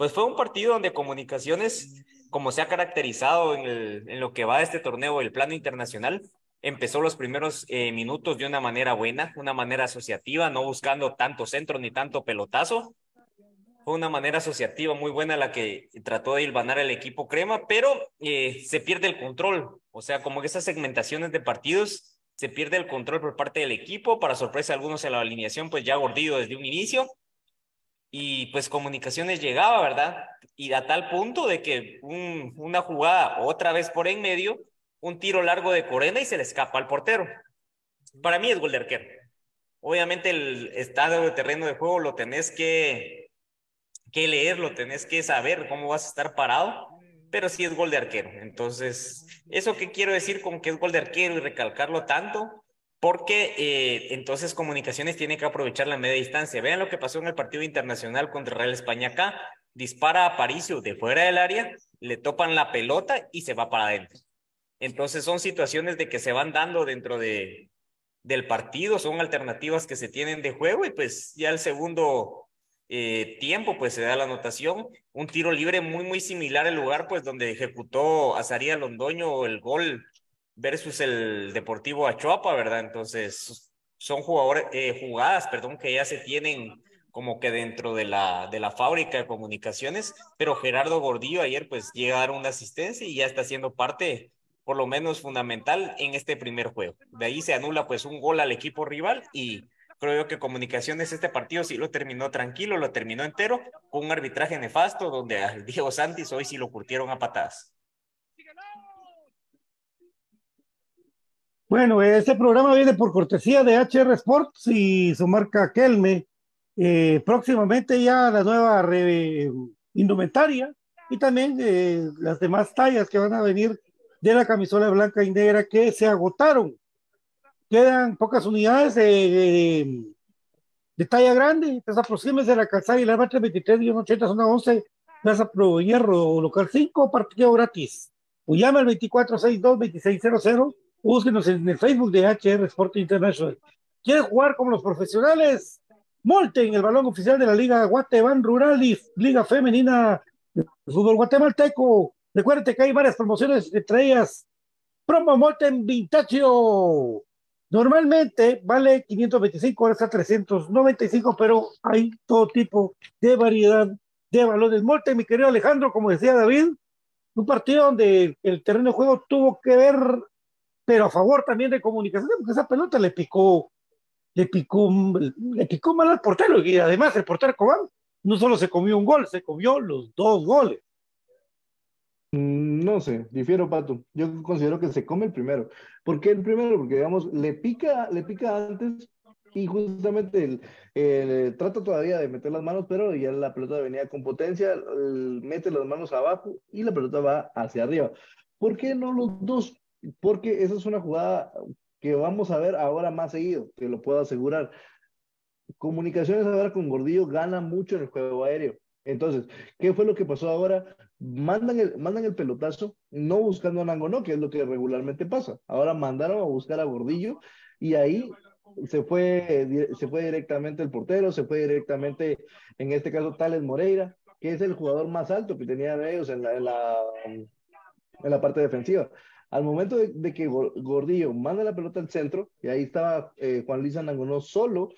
pues fue un partido donde comunicaciones, como se ha caracterizado en, lo que va de este torneo, el plano internacional, empezó los primeros eh, minutos de una manera buena, una manera asociativa, no buscando tanto centro ni tanto pelotazo. Fue una manera asociativa muy buena la que trató de hilvanar el equipo crema, pero eh, se pierde el control. O sea, como que esas segmentaciones de partidos, se pierde el control por parte del equipo. Para sorpresa de algunos en la alineación, pues ya gordido desde un inicio y pues comunicaciones llegaba, ¿verdad? Y a tal punto de que un, una jugada otra vez por en medio, un tiro largo de Corena y se le escapa al portero. Para mí es gol de arquero. Obviamente el estado de terreno de juego lo tenés que, que leer, lo tenés que saber cómo vas a estar parado, pero sí es gol de arquero. Entonces, ¿eso qué quiero decir con que es gol de arquero y recalcarlo tanto? Porque eh, entonces Comunicaciones tiene que aprovechar la media distancia. Vean lo que pasó en el partido internacional contra Real España acá. Dispara a Paricio de fuera del área, le topan la pelota y se va para adentro. Entonces son situaciones de que se van dando dentro de, del partido, son alternativas que se tienen de juego y pues ya el segundo eh, tiempo pues se da la anotación. Un tiro libre muy, muy similar al lugar pues donde ejecutó Azaría Londoño el gol versus el Deportivo Achuapa, ¿verdad? Entonces, son eh, jugadas, perdón, que ya se tienen como que dentro de la, de la fábrica de comunicaciones, pero Gerardo Gordillo ayer pues llega a dar una asistencia y ya está siendo parte por lo menos fundamental en este primer juego. De ahí se anula pues un gol al equipo rival y creo yo que Comunicaciones este partido sí lo terminó tranquilo, lo terminó entero con un arbitraje nefasto donde a Diego Santis hoy sí lo curtieron a patadas. Bueno, este programa viene por cortesía de HR Sports y su marca Kelme. Eh, próximamente ya la nueva indumentaria y también eh, las demás tallas que van a venir de la camisola blanca y negra que se agotaron. Quedan pocas unidades de, de, talla grande. Entonces aproxímense a la calzada y la 23 y 80 zona 11, Plaza Pro Hierro, local 5, partido gratis. O llama al 2462-2600 Búsquenos en el Facebook de HR Sport International. ¿Quiere jugar como los profesionales? Molten, el balón oficial de la Liga Guatemala Rural y Liga Femenina de Fútbol Guatemalteco. Recuerde que hay varias promociones, entre ellas Promo Molten Vintacio. Normalmente vale 525, ahora está 395, pero hay todo tipo de variedad de balones. Molten, mi querido Alejandro, como decía David, un partido donde el terreno de juego tuvo que ver, pero a favor también de comunicación, porque esa pelota le picó, le picó, le picó mal al portero, y además el portero Cobán no solo se comió un gol, se comió los dos goles. Mm, no sé, difiero, Pato. Yo considero que se come el primero. ¿Por qué el primero? Porque, digamos, le pica, le pica antes y justamente el, trata todavía de meter las manos, pero ya la pelota venía con potencia, mete las manos abajo y la pelota va hacia arriba. ¿Por qué no los dos? Porque esa es una jugada que vamos a ver ahora más seguido, te lo puedo asegurar. Comunicaciones ahora con Gordillo gana mucho en el juego aéreo. Entonces, ¿qué fue lo que pasó ahora? Mandan el, mandan el pelotazo, no buscando a Nangonó, que es lo que regularmente pasa. Ahora mandaron a buscar a Gordillo y ahí se fue, se fue directamente el portero, se fue directamente, en este caso, Tales Moreira, que es el jugador más alto que tenían ellos en la, en la, en la parte defensiva. Al momento de, que Gordillo manda la pelota al centro, y ahí estaba eh, Juan Luis Nangonó solo,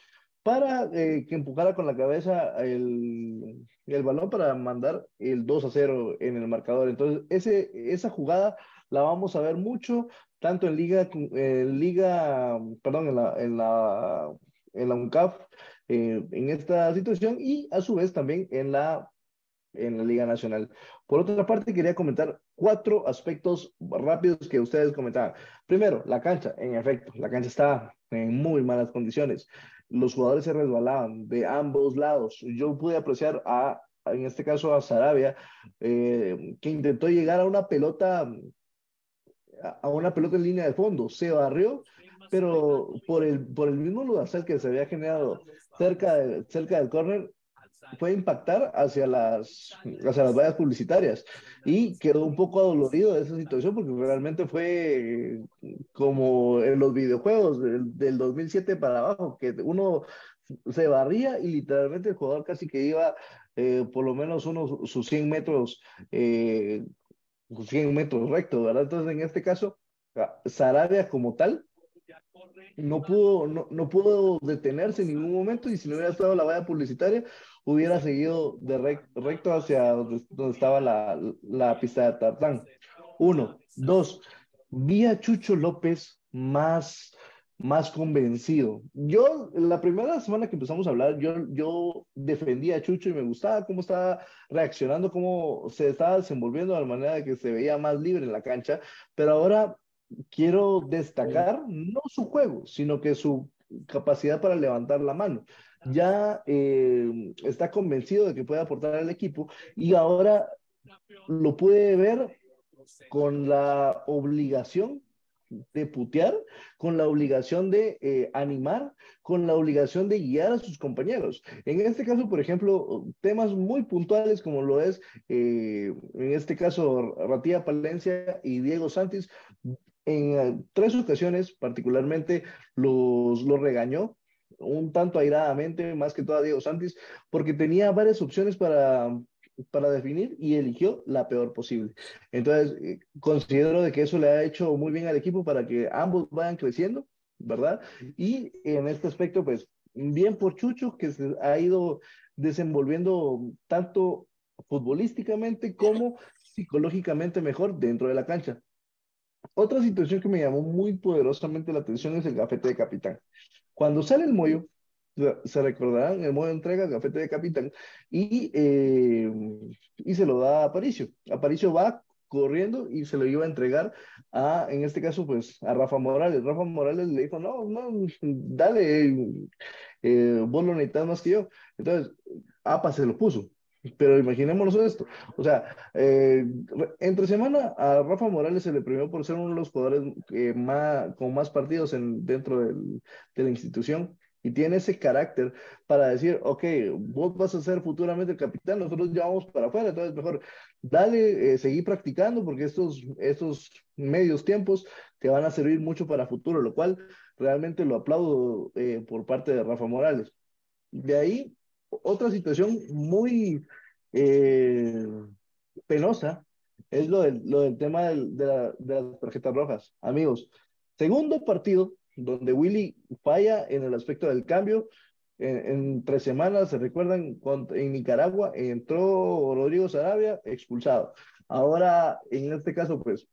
para eh, que empujara con la cabeza el, el, balón para mandar el 2 a 0 en el marcador. Entonces, ese, esa jugada la vamos a ver mucho, tanto en Liga, en Liga perdón, en la, en la, en la UNCAF, eh, en esta situación, y a su vez también en la, en la Liga Nacional. Por otra parte, quería comentar cuatro aspectos rápidos que ustedes comentaban. Primero, la cancha, en efecto, la cancha está en muy malas condiciones los jugadores se resbalaban de ambos lados. Yo pude apreciar a, en este caso a Sarabia, eh, que intentó llegar a una pelota, a una pelota en línea de fondo, se barrió, pero por el, por el mismo lugar que se había generado cerca, de, cerca del córner, fue impactar hacia las, hacia las vallas publicitarias y quedó un poco adolorido de esa situación porque realmente fue como en los videojuegos del, del 2007 para abajo, que uno se barría y literalmente el jugador casi que iba eh, por lo menos unos sus 100 metros, eh, 100 metros recto, ¿verdad? Entonces en este caso, Sarabia como tal no pudo, no, no, pudo detenerse en ningún momento y si no hubiera estado la valla publicitaria, hubiera seguido de recto hacia donde, estaba la, la, pista de tartán. Uno. Dos, vi a Chucho López más, más convencido. Yo, la primera semana que empezamos a hablar, yo, yo defendía a Chucho y me gustaba cómo estaba reaccionando, cómo se estaba desenvolviendo de la manera de que se veía más libre en la cancha, pero ahora quiero destacar no su juego, sino que su capacidad para levantar la mano. Ya eh, está convencido de que puede aportar al equipo y ahora lo puede ver con la obligación de putear, con la obligación de eh, animar, con la obligación de guiar a sus compañeros. En este caso, por ejemplo, temas muy puntuales como lo es, eh, en este caso, Ratía Palencia y Diego Santis, en tres ocasiones particularmente los, los regañó un tanto airadamente, más que todo a Diego Santis, porque tenía varias opciones para, para definir y eligió la peor posible. Entonces, eh, considero de que eso le ha hecho muy bien al equipo para que ambos vayan creciendo, ¿verdad? Y en este aspecto, pues, bien por Chucho, que se ha ido desenvolviendo tanto futbolísticamente como psicológicamente mejor dentro de la cancha. Otra situación que me llamó muy poderosamente la atención es el gafete de capitán. Cuando sale el mollo, se recordarán, el mollo entrega el gafete de capitán y, eh, y se lo da a Aparicio. Aparicio va corriendo y se lo iba a entregar a, en este caso, pues a Rafa Morales. Rafa Morales le dijo, no, no, dale, eh, vos lo necesitas más que yo. Entonces, APA se lo puso. Pero imaginémonos esto. O sea, eh, entre semana a Rafa Morales se le premió por ser uno de los jugadores más, con más partidos en, dentro del, de la institución. y tiene ese carácter para decir, ok, vos vas a ser futuramente el capitán, nosotros ya vamos para afuera, entonces mejor dale, eh, seguir practicando porque estos, estos medios tiempos te van a servir mucho para futuro, lo cual realmente lo aplaudo eh, por parte de Rafa Morales. De ahí, otra situación muy eh, penosa es lo del, lo del tema del, de, la, de las tarjetas rojas. Amigos, segundo partido donde Willy falla en el aspecto del cambio. En, tres semanas, se recuerdan, en Nicaragua entró Rodrigo Sarabia expulsado. Ahora, en este caso, pues,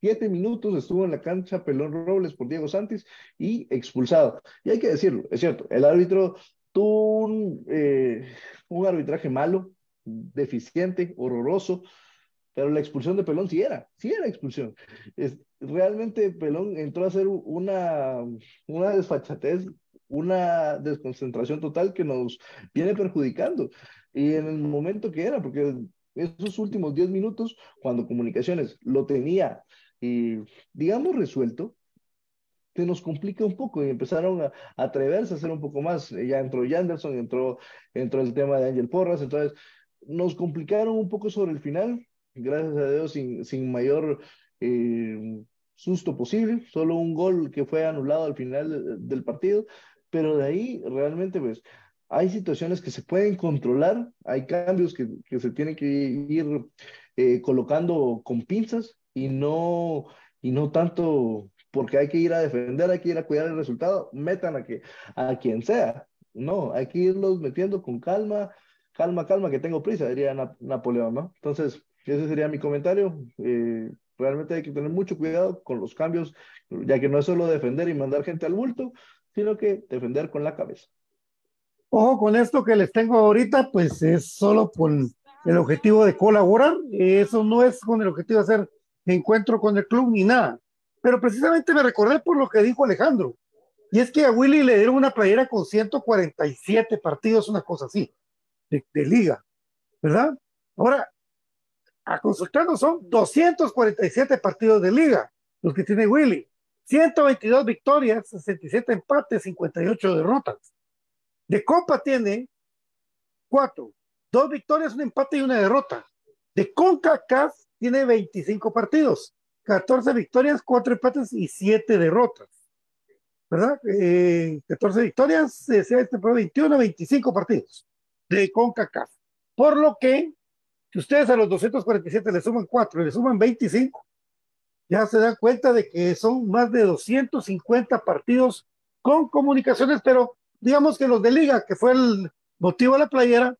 siete minutos estuvo en la cancha Pelón Robles por Diego Santis y expulsado. Y hay que decirlo, es cierto, el árbitro tuvo un, eh, un arbitraje malo, deficiente, horroroso, pero la expulsión de Pelón sí era, sí era expulsión. Es, realmente Pelón entró a hacer una, una desfachatez, una desconcentración total que nos viene perjudicando. Y en el momento que era, porque esos últimos 10 minutos, cuando Comunicaciones lo tenía, y, digamos, resuelto, se nos complica un poco y empezaron a, atreverse a hacer un poco más. Ya entró Yanderson, entró, entró el tema de Ángel Porras, entonces nos complicaron un poco sobre el final, gracias a Dios, sin, sin mayor eh, susto posible, solo un gol que fue anulado al final del partido, pero de ahí realmente pues hay situaciones que se pueden controlar, hay cambios que, que se tienen que ir eh, colocando con pinzas y no, y no tanto porque hay que ir a defender, hay que ir a cuidar el resultado, metan a, que, a quien sea. No, hay que irlos metiendo con calma, calma, calma, que tengo prisa, diría Napoleón, ¿no? Entonces, ese sería mi comentario. Eh, realmente hay que tener mucho cuidado con los cambios, ya que no es solo defender y mandar gente al bulto, sino que defender con la cabeza. Ojo con esto que les tengo ahorita, pues es solo con el objetivo de colaborar, eso no es con el objetivo de hacer encuentro con el club ni nada. Pero precisamente me recordé por lo que dijo Alejandro, y es que a Willy le dieron una playera con 147 partidos, una cosa así, de, de liga, ¿verdad? Ahora, a consultarnos son 247 partidos de liga, los que tiene Willy. 122 victorias, 67 empates, 58 derrotas. De Copa tiene cuatro, dos victorias, un empate y una derrota. De CONCACAF tiene 25 partidos, 14 victorias, 4 empates y 7 derrotas. ¿Verdad? 14 eh, victorias, eh, sea este 21, 25 partidos de CONCACAF. Por lo que si ustedes a los 247 le suman 4 y le suman 25, ya se dan cuenta de que son más de 250 partidos con comunicaciones, pero digamos que los de liga, que fue el motivo de la playera,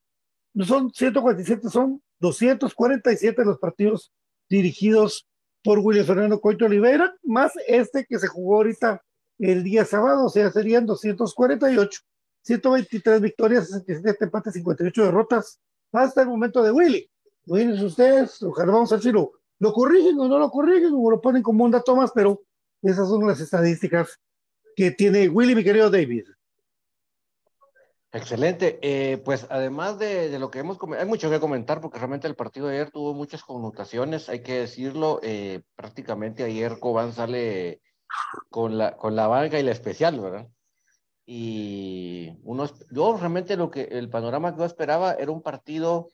no son 147, son 247 los partidos dirigidos por William Fernando Coito Oliveira, más este que se jugó ahorita el día sábado, o sea, serían 248, 123 victorias, 67 empates, 58 derrotas, hasta el momento de Willy. Imagínense ustedes, ojalá vamos a si lo, corrigen o no lo corrigen o lo ponen como un dato más, pero esas son las estadísticas que tiene Willy, mi querido David. Excelente. Eh, pues además de, lo que hemos comentado, hay mucho que comentar porque realmente el partido de ayer tuvo muchas connotaciones, hay que decirlo. Eh, prácticamente ayer Cobán sale con la, con la banca y la especial, ¿verdad? Y unos, yo realmente lo que el panorama que yo esperaba era un partido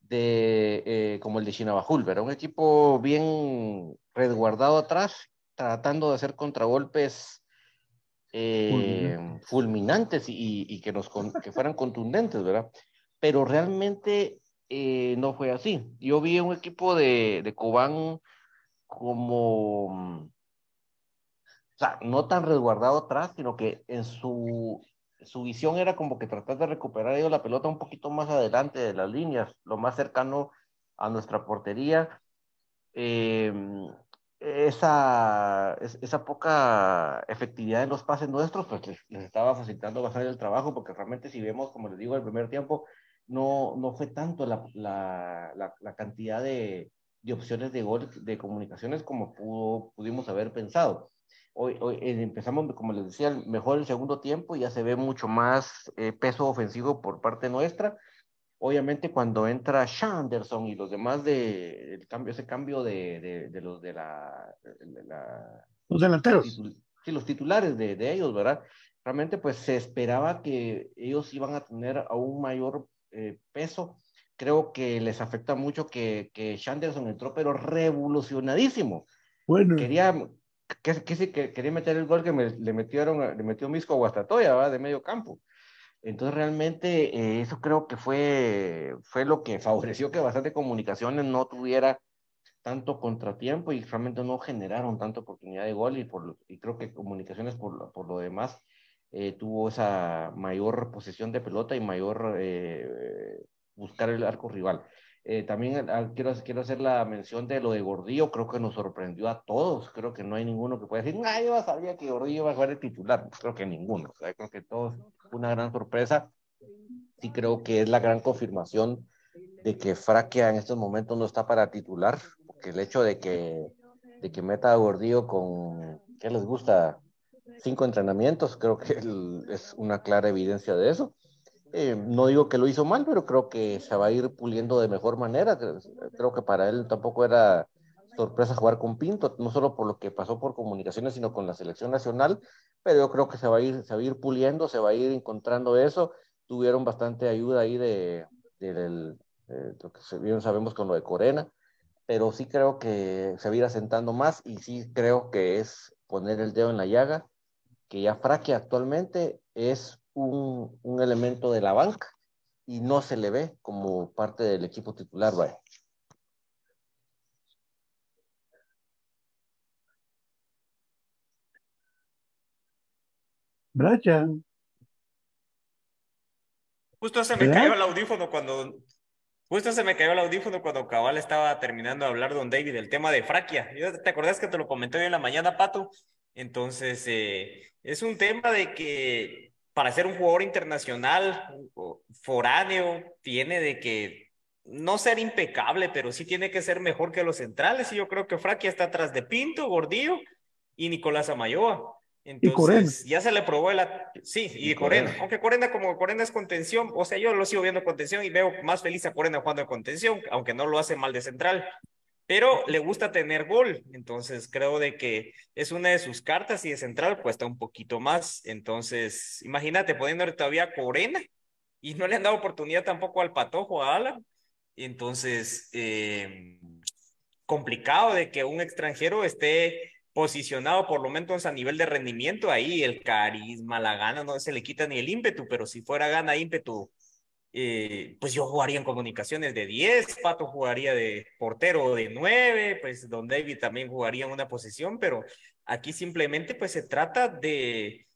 de, eh, como el de Chinabajul, ¿verdad? Un equipo bien resguardado atrás, tratando de hacer contragolpes eh, fulminantes y, que, nos, fueran contundentes, ¿verdad? Pero realmente eh, no fue así. Yo vi un equipo de, Cobán como, o sea, no tan resguardado atrás, sino que en su, su visión era como que tratar de recuperar ellos la pelota un poquito más adelante de las líneas, lo más cercano a nuestra portería. Em, esa, esa poca efectividad en los pases nuestros, pues les, estaba facilitando bastante el trabajo, porque realmente si vemos, como les digo, el primer tiempo, no, no fue tanto la, la, la, cantidad de, de, opciones de gol de comunicaciones como pudo, pudimos haber pensado. Hoy, hoy eh, empezamos, como les decía, mejor el segundo tiempo, ya se ve mucho más eh, peso ofensivo por parte nuestra. Obviamente cuando entra Shanderson y los demás de el cambio, ese cambio de, de, los de la, los delanteros. sí, los titulares de, de ellos, ¿verdad? realmente pues se esperaba que ellos iban a tener aún mayor eh, peso. Creo que les afecta mucho que, que Shanderson entró, pero revolucionadísimo. Bueno. Quería, que, que, quería meter el gol que le metieron, le metió Misco a Guastatoya, ¿va? de medio campo. Entonces realmente eh, eso creo que fue, fue lo que favoreció que bastante comunicaciones no tuviera tanto contratiempo y realmente no generaron tanta oportunidad de gol y, por, y creo que comunicaciones por, por lo demás eh, tuvo esa mayor posesión de pelota y mayor eh, buscar el arco rival. Eh, también quiero, quiero hacer la mención de lo de Gordillo, creo que nos sorprendió a todos, creo que no hay ninguno que pueda decir, no, yo sabía que Gordillo iba a jugar el titular, creo que ninguno, creo que todos, una gran sorpresa, sí creo que es la gran confirmación de que Fraquia en estos momentos no está para titular, porque el hecho de que, de que meta a Gordillo con, ¿qué les gusta? Cinco entrenamientos, creo que es una clara evidencia de eso eh, no digo que lo hizo mal, pero creo que se va a ir puliendo de mejor manera. Creo que para él tampoco era sorpresa jugar con Pinto, no solo por lo que pasó por comunicaciones, sino con la selección nacional, pero yo creo que se va a ir, se va a ir puliendo, se va a ir encontrando eso. Tuvieron bastante ayuda ahí de, lo que sabemos con lo de Corena, pero sí creo que se va a ir asentando más y sí creo que es poner el dedo en la llaga, que ya Fraque actualmente es un, un, elemento de la banca y no se le ve como parte del equipo titular, vaya. Brian. Justo se me cayó el audífono cuando Justo se me cayó el audífono cuando Cabal estaba terminando de hablar Don David del tema de Fraquia. ¿Te acordás que te lo comenté hoy en la mañana, Pato? Entonces, eh, es un tema de que para ser un jugador internacional, foráneo, tiene de que no ser impecable, pero sí tiene que ser mejor que los centrales. Y yo creo que Fraquia está atrás de Pinto, Gordillo y Nicolás Amayoa. Entonces, ya se le probó el... Sí, y, Corena. Aunque Corena, como Corena es contención, o sea, yo lo sigo viendo contención y veo más feliz a Corena jugando de contención, aunque no lo hace mal de central pero le gusta tener gol, entonces creo de que es una de sus cartas y de central cuesta un poquito más, entonces imagínate poniéndole todavía a Corena y no le han dado oportunidad tampoco al Patojo, a Alan, entonces eh, complicado de que un extranjero esté posicionado por lo menos a nivel de rendimiento, ahí el carisma, la gana, no se le quita ni el ímpetu, pero si fuera gana ímpetu eh, pues yo jugaría en comunicaciones de 10, Pato jugaría de portero de 9, pues Don David también jugaría en una posición, pero aquí simplemente pues se trata de,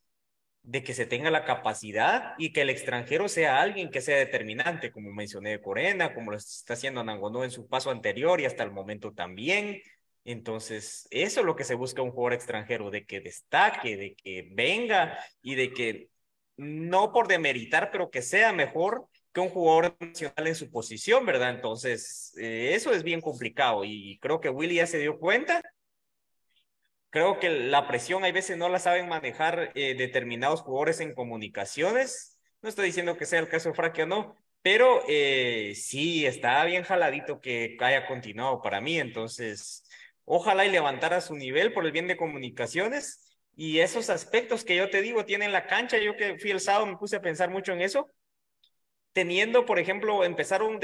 de que se tenga la capacidad y que el extranjero sea alguien que sea determinante, como mencioné de Corena, como lo está haciendo Nangonó en su paso anterior y hasta el momento también. Entonces, eso es lo que se busca un jugador extranjero, de que destaque, de que venga y de que no por demeritar, pero que sea mejor un jugador nacional en su posición, ¿verdad? Entonces, eh, eso es bien complicado y creo que Willy ya se dio cuenta. Creo que la presión hay veces no la saben manejar eh, determinados jugadores en comunicaciones. No estoy diciendo que sea el caso de Fraque o no, pero eh, sí, está bien jaladito que haya continuado para mí. Entonces, ojalá y levantara su nivel por el bien de comunicaciones. Y esos aspectos que yo te digo tienen la cancha, yo que fui el sábado me puse a pensar mucho en eso teniendo, por ejemplo, empezar un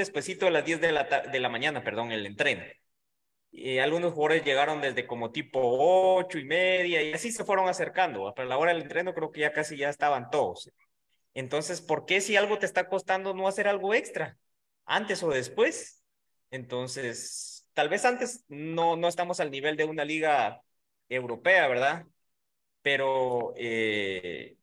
de las 10 de la, de la mañana, perdón, el entreno. Y algunos jugadores llegaron desde como tipo 8 y media y así se fueron acercando. Para la hora del entreno creo que ya casi ya estaban todos. Entonces, ¿por qué si algo te está costando no hacer algo extra? Antes o después. Entonces, tal vez antes no, no estamos al nivel de una liga europea, ¿verdad? Pero eh,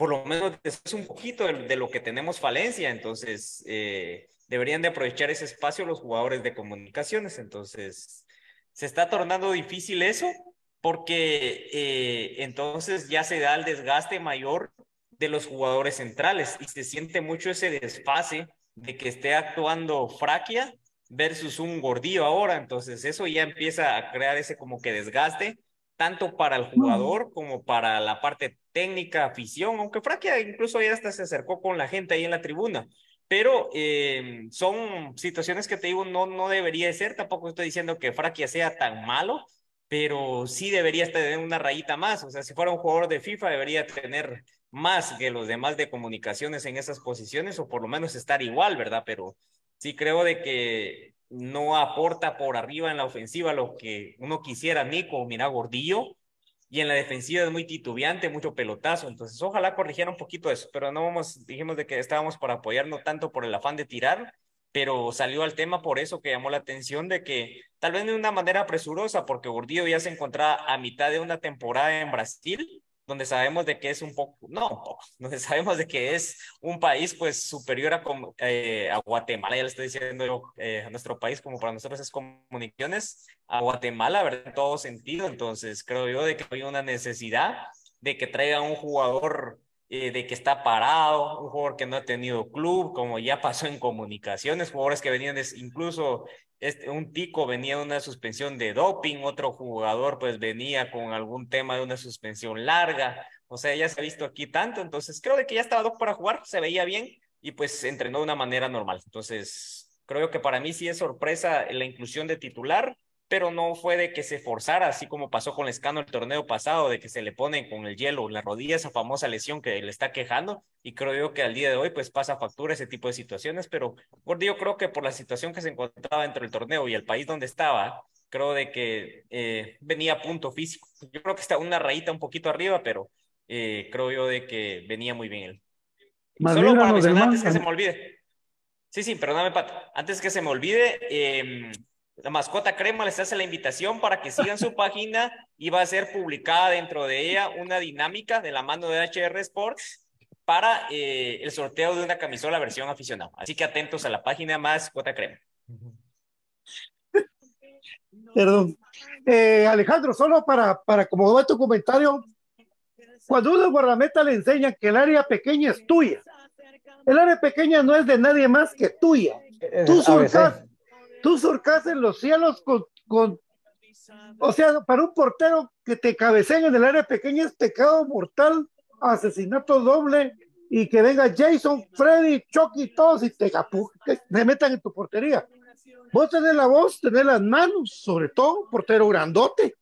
por lo menos es un poquito de, lo que tenemos falencia, entonces eh, deberían de aprovechar ese espacio los jugadores de comunicaciones, entonces se está tornando difícil eso porque eh, entonces ya se da el desgaste mayor de los jugadores centrales y se siente mucho ese desfase de que esté actuando Fraquia versus un gordillo ahora, entonces eso ya empieza a crear ese como que desgaste tanto para el jugador como para la parte técnica, afición, aunque Fraquia incluso ya hasta se acercó con la gente ahí en la tribuna. Pero eh, son situaciones que te digo, no, no debería ser. Tampoco estoy diciendo que Fraquia sea tan malo, pero sí debería tener una rayita más. O sea, si fuera un jugador de FIFA, debería tener más que los demás de comunicaciones en esas posiciones, o por lo menos estar igual, ¿verdad? Pero sí creo de que no aporta por arriba en la ofensiva lo que uno quisiera, Nico, mira, Gordillo, y en la defensiva es muy titubeante, mucho pelotazo, entonces ojalá corrigiera un poquito eso, pero no vamos, dijimos de que estábamos por apoyar, no tanto por el afán de tirar, pero salió al tema por eso que llamó la atención de que tal vez de una manera presurosa, porque Gordillo ya se encontraba a mitad de una temporada en Brasil, donde sabemos de que es un poco, no, donde sabemos de que es un país pues superior a, eh, Guatemala, ya le estoy diciendo eh, nuestro país como para nosotros es comunicaciones, a Guatemala, ¿verdad? En todo sentido, entonces creo yo de que hay una necesidad de que traiga un jugador eh, de que está parado, un jugador que no ha tenido club, como ya pasó en comunicaciones, jugadores que venían incluso este, un tico venía de una suspensión de doping, otro jugador pues venía con algún tema de una suspensión larga, o sea, ya se ha visto aquí tanto, entonces creo de que ya estaba Doc para jugar, se veía bien y pues entrenó de una manera normal, entonces creo que para mí sí es sorpresa la inclusión de titular, pero no fue de que se forzara, así como pasó con Lescano el torneo pasado, de que se le ponen con el hielo en la rodilla, esa famosa lesión que le está quejando, y creo yo que al día de hoy pues pasa factura ese tipo de situaciones, pero yo creo que por la situación que se encontraba dentro del torneo y el país donde estaba, creo de que eh, venía a punto físico. Yo creo que está una rayita un poquito arriba, pero eh, creo yo de que venía muy bien él. Solo para mencionar antes que se me olvide. Sí, sí, perdóname, Pato. Antes que se me olvide, eh, la mascota crema les hace la invitación para que sigan su página y va a ser publicada dentro de ella una dinámica de la mano de HR Sports para eh, el sorteo de una camisola versión aficionado. Así que atentos a la página mascota crema. Perdón. Eh, Alejandro, solo para, para como va tu comentario, cuando uno guardameta le enseña que el área pequeña es tuya, el área pequeña no es de nadie más que tuya. Eh, Tú surcas, Tú surcas en los cielos con, con, o sea, para un portero que te cabeceen en el área pequeña es pecado mortal, asesinato doble y que venga Jason, Freddy, Chucky, todos y te, te metan en tu portería. Vos tenés la voz, tenés las manos, sobre todo, portero grandote.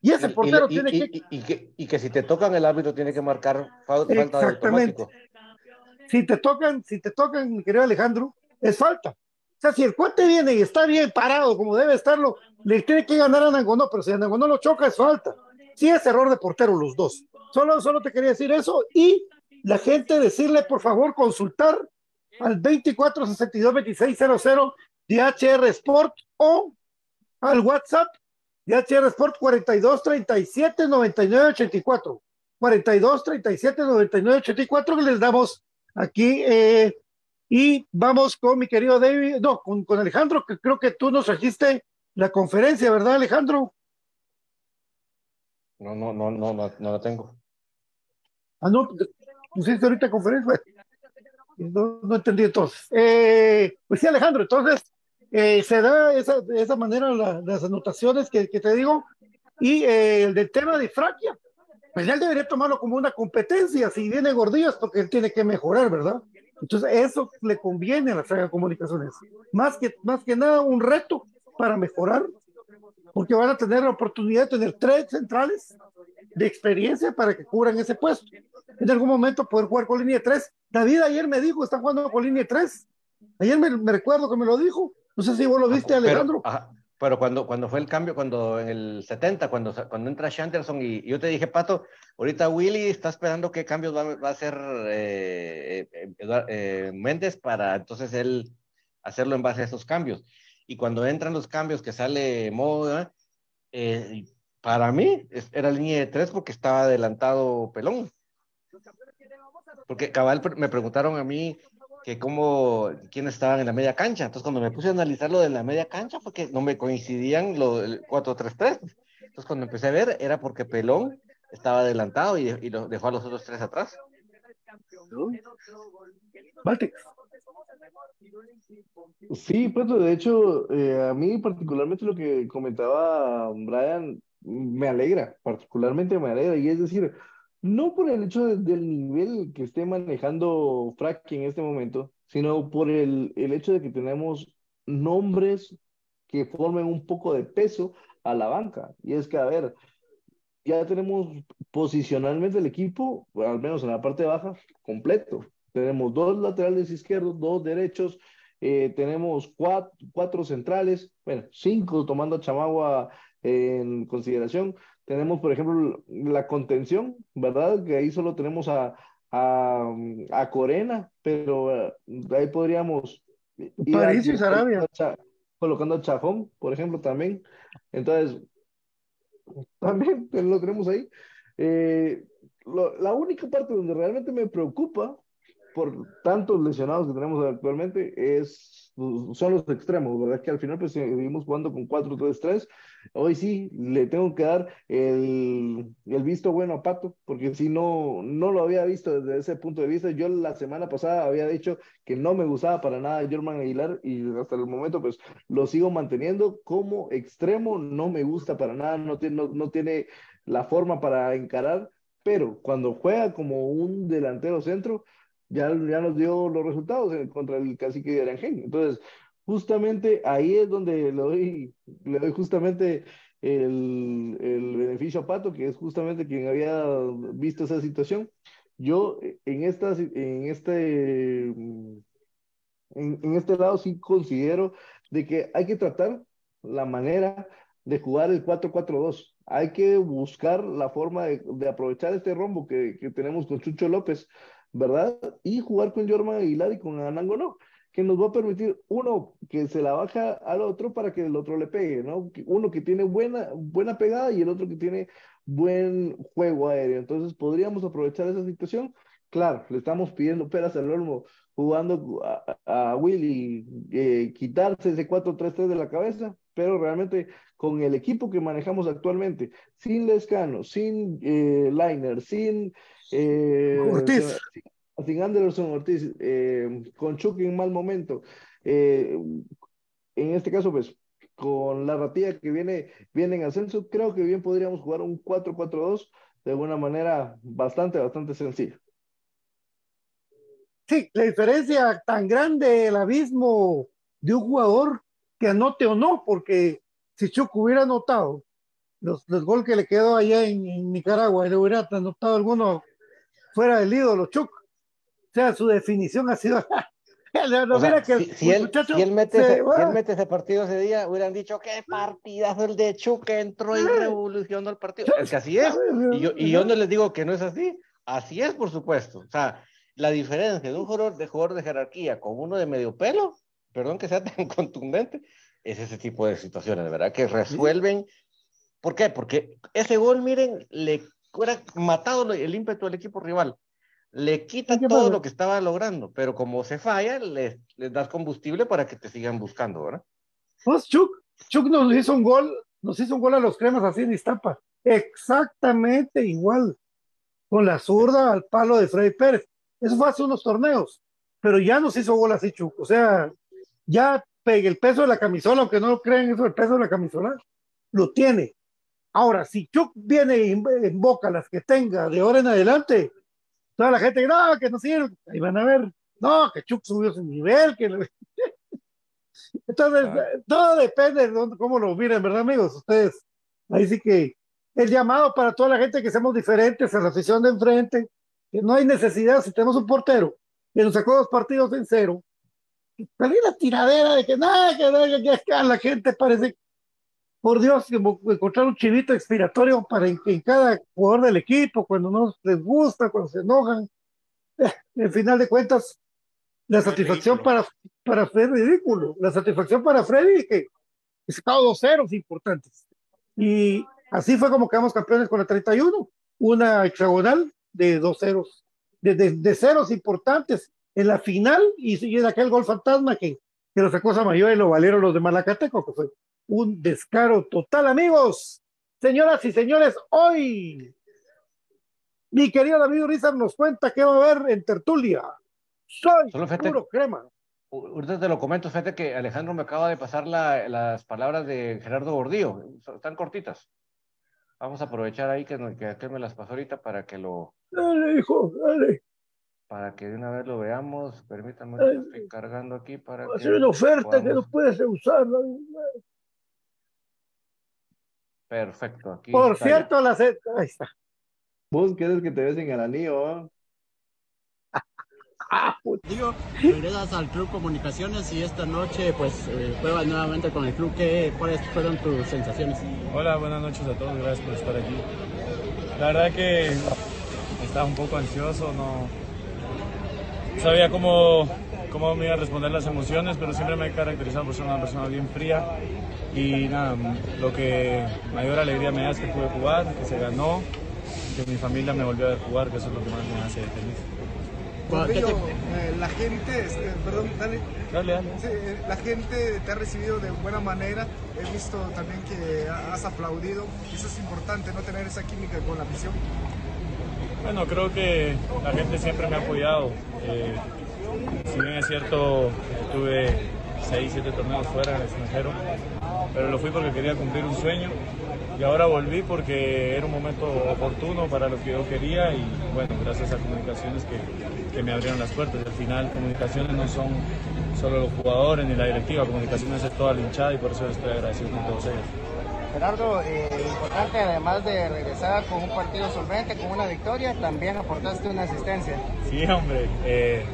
Y ese portero tiene que... Y, que... y que si te tocan el árbitro tiene que marcar falta Exactamente. Si te tocan, si te tocan, mi querido Alejandro, es falta. O sea, si el cuate viene y está bien parado como debe estarlo, le tiene que ganar a Nangonó, pero si a Nangonó lo choca es falta. Sí es error de portero los dos. Solo, solo te quería decir eso y la gente decirle por favor consultar al 2462-2600 de HR Sport o al WhatsApp de HR Sport 4237 9984 4237 9984 que les damos aquí eh, y vamos con mi querido David, no, con, con Alejandro, que creo que tú nos trajiste la conferencia, ¿verdad, Alejandro? No, no, no, no, no, no la tengo. Ah, no, pusiste ahorita conferencia. No, no entendí entonces. Eh, pues sí, Alejandro, entonces eh, se da esa, de esa manera las anotaciones que, que, te digo. Y eh, el del tema de Fraquia, pues él debería tomarlo como una competencia. Si viene gordillo es porque él tiene que mejorar, ¿verdad? Entonces, eso le conviene a la saga de comunicaciones. Más que, más que nada, un reto para mejorar, porque van a tener la oportunidad de tener tres centrales de experiencia para que cubran ese puesto. En algún momento poder jugar con línea 3. David ayer me dijo, están jugando con línea 3. Ayer me, me recuerdo que me lo dijo. No sé si vos lo viste, Alejandro. Pero cuando, cuando fue el cambio, cuando en el 70, cuando, cuando entra Shanterson y, yo te dije, Pato, ahorita Willy está esperando qué cambios va, va a hacer eh, eh, eh, Méndez para entonces él hacerlo en base a esos cambios. Y cuando entran los cambios que sale Moda, para mí era línea de tres porque estaba adelantado Pelón. Porque cabal me preguntaron a mí que cómo, quiénes estaban en la media cancha. Entonces, cuando me puse a analizar lo de la media cancha, fue que no me coincidían los 4-3-3. Entonces, cuando empecé a ver, era porque Pelón estaba adelantado y, y lo dejó a los otros tres atrás. Sí, pues de hecho, eh, a mí particularmente lo que comentaba Brian me alegra, particularmente me alegra, y es decir, no por el hecho del nivel que esté manejando Frack en este momento, sino por el, el hecho de que tenemos nombres que formen un poco de peso a la banca. Y es que, a ver, ya tenemos posicionalmente el equipo, al menos en la parte baja, completo. Tenemos dos laterales izquierdos, dos derechos, eh, tenemos cuatro, cuatro, centrales, bueno, cinco tomando a Chamagua en consideración. Tenemos, por ejemplo, la contención, ¿verdad? Que ahí solo tenemos a, a, a Corena, pero eh, ahí podríamos... París y Sarabia. Colocando a Chajón, por ejemplo, también. Entonces, también lo tenemos ahí. Eh, lo, la única parte donde realmente me preocupa por tantos lesionados que tenemos actualmente es, son los extremos, ¿verdad? Que al final pues seguimos jugando con 4-3-3. Hoy sí le tengo que dar el, el, visto bueno a Pato, porque si no, no lo había visto desde ese punto de vista. Yo la semana pasada había dicho que no me gustaba para nada Germán Aguilar y hasta el momento pues lo sigo manteniendo como extremo, no me gusta para nada, no tiene, no, no tiene la forma para encarar, pero cuando juega como un delantero centro, ya, ya nos dio los resultados contra el cacique de Arangén. Entonces, justamente ahí es donde le doy, le doy justamente el, el, beneficio a Pato, que es justamente quien había visto esa situación. Yo en, estas, en, este, en, en este lado sí considero de que hay que tratar la manera de jugar el 4-4-2. Hay que buscar la forma de, de aprovechar este rombo que, que, tenemos con Chucho López ¿verdad? Y jugar con Jorma Aguilar y con Anango no, que nos va a permitir uno que se la baja al otro para que el otro le pegue, ¿no? Uno que tiene buena, buena pegada y el otro que tiene buen juego aéreo. Entonces podríamos aprovechar esa situación. Claro, le estamos pidiendo peras al olmo, jugando a, a Willy, eh, quitarse ese 4-3-3 de la cabeza, pero realmente con el equipo que manejamos actualmente, sin Lescano, sin eh, Liner, sin eh, Ortiz. Sin Anderson Ortiz, eh, con Chuck en mal momento. Eh, en este caso, pues, con la ratilla que viene, viene en ascenso, creo que bien podríamos jugar un 4-4-2 de una manera bastante, bastante sencilla. Sí, la diferencia tan grande, el abismo de un jugador que anote o no, porque si Chuck hubiera anotado los, los goles que le quedó allá en, en Nicaragua, le hubiera anotado alguno fuera del ídolo, Chuck. O sea, su definición ha sido. no, sea, que si, si, él, si, él, mete se, ese, si él mete ese partido ese día, hubieran dicho qué partidazo el de Chuck que entró y revolucionó el partido. Es que así es. Y yo, y yo no les digo que no es así. Así es, por supuesto. O sea, la diferencia de un jugador de, jugador de jerarquía con uno de medio pelo, perdón que sea tan contundente, es ese tipo de situaciones, de verdad, que resuelven. ¿Por qué? Porque ese gol, miren, le hubiera matado el ímpetu del equipo rival. Le quita todo lo que estaba logrando, pero como se falla, les, les das combustible para que te sigan buscando, ¿verdad? Pues Chuck, Chuck nos hizo un gol, nos hizo un gol a los cremas así en Iztapa. Exactamente igual. Con la zurda al palo de Freddy Pérez. Eso fue hace unos torneos. Pero ya nos hizo gol así, Chuck. O sea, ya pegue el peso de la camisola, aunque no lo crean, eso el peso de la camisola, lo tiene. Ahora, si Chuck viene y invoca las que tenga de ahora en adelante, toda la gente, no, que no sirve, ahí van a ver, no, que Chuck subió su nivel, que... Entonces, todo depende de dónde, cómo lo miren, ¿verdad, amigos? Ustedes, ahí sí que el llamado para toda la gente que seamos diferentes en la afición de enfrente, que no hay necesidad, si tenemos un portero que nos sacó dos partidos en cero, perdí la tiradera de que nada, que, que, que, la gente parece por Dios, encontrar un chivito expiratorio para en, en, cada jugador del equipo, cuando no les gusta, cuando se enojan. En final de cuentas, la satisfacción para, para Freddy ridículo. La satisfacción para Freddy es que he sacado dos ceros importantes. Y así fue como quedamos campeones con el 31, una hexagonal de dos ceros, de, de, de ceros importantes en la final y, y en aquel gol fantasma que, que lo sacó Samayoa y lo valieron los de Malacateco, que fue un descaro total, amigos. Señoras y señores, hoy mi querido David Urizar nos cuenta qué va a haber en tertulia. Soy Solo fíjate, puro crema. Ahorita te lo comento, fíjate que Alejandro me acaba de pasar la, las palabras de Gerardo Gordillo, están cortitas. Vamos a aprovechar ahí que, que, que me las pasó ahorita para que lo... Dale, hijo, dale. Para que de una vez lo veamos, permítanme, estoy cargando aquí para... A ser una oferta que no puedes usar. Perfecto. Aquí Por está cierto, la se- ahí está. Vos querés que te besen el anillo, ¿ah? Digo, regresas al Club Comunicaciones y esta noche pues eh, pruebas nuevamente con el club. ¿Qué, ¿Cuáles fueron tus sensaciones? Hola, buenas noches a todos, gracias por estar aquí. La verdad que estaba un poco ansioso, no sabía cómo, cómo me iba a responder las emociones, pero siempre me he caracterizado por ser una persona bien fría y nada, lo que mayor alegría me da es que pude jugar, que se ganó, que mi familia me volvió a ver jugar, que eso es lo que más me hace feliz. ¿Cuál- qué te- Rodrigo, eh, la gente, este, perdón, dale. Dale, dale. Eh, la gente te ha recibido de buena manera. He visto también que ha- has aplaudido. Eso es importante, no tener esa química con la afición. Bueno, creo que la gente siempre me ha apoyado. Eh, si bien es cierto, tuve 6, 7 torneos fuera en el extranjero, pero lo fui porque quería cumplir un sueño y ahora volví porque era un momento oportuno para lo que yo quería y bueno, gracias a comunicaciones que, que me abrieron las puertas. Al final, comunicaciones no son solo los jugadores ni la directiva, comunicaciones es toda la hinchada y por eso estoy agradecido con todos ellos. Gerardo, eh, importante además de regresar con un partido solvente, con una victoria, también aportaste una asistencia. Sí, hombre. eh,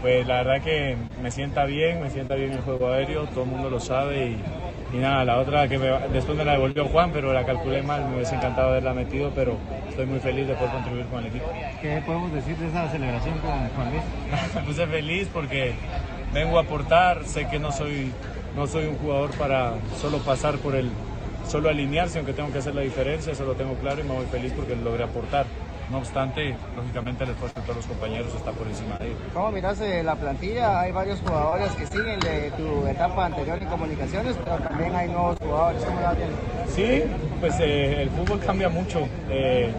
pues la verdad que me sienta bien, me sienta bien el juego aéreo, todo el mundo lo sabe y, y nada, la otra que me- después me la devolvió Juan, pero la calculé mal, me hubiese encantado haberla metido, pero estoy muy feliz de poder contribuir con el equipo. ¿Qué podemos decir de esa celebración con Juan Luis? me puse feliz porque vengo a aportar, sé que no soy, no soy un jugador para solo pasar por el, solo alinearse, aunque tengo que hacer la diferencia, eso lo tengo claro y me voy feliz porque logré aportar. No obstante, lógicamente el esfuerzo de todos los compañeros está por encima de ellos. ¿Cómo miras eh, la plantilla? Hay varios jugadores que siguen de tu etapa anterior en comunicaciones, pero también hay nuevos jugadores. ¿Cómo la ves? Sí, pues eh, el fútbol cambia mucho. Eh,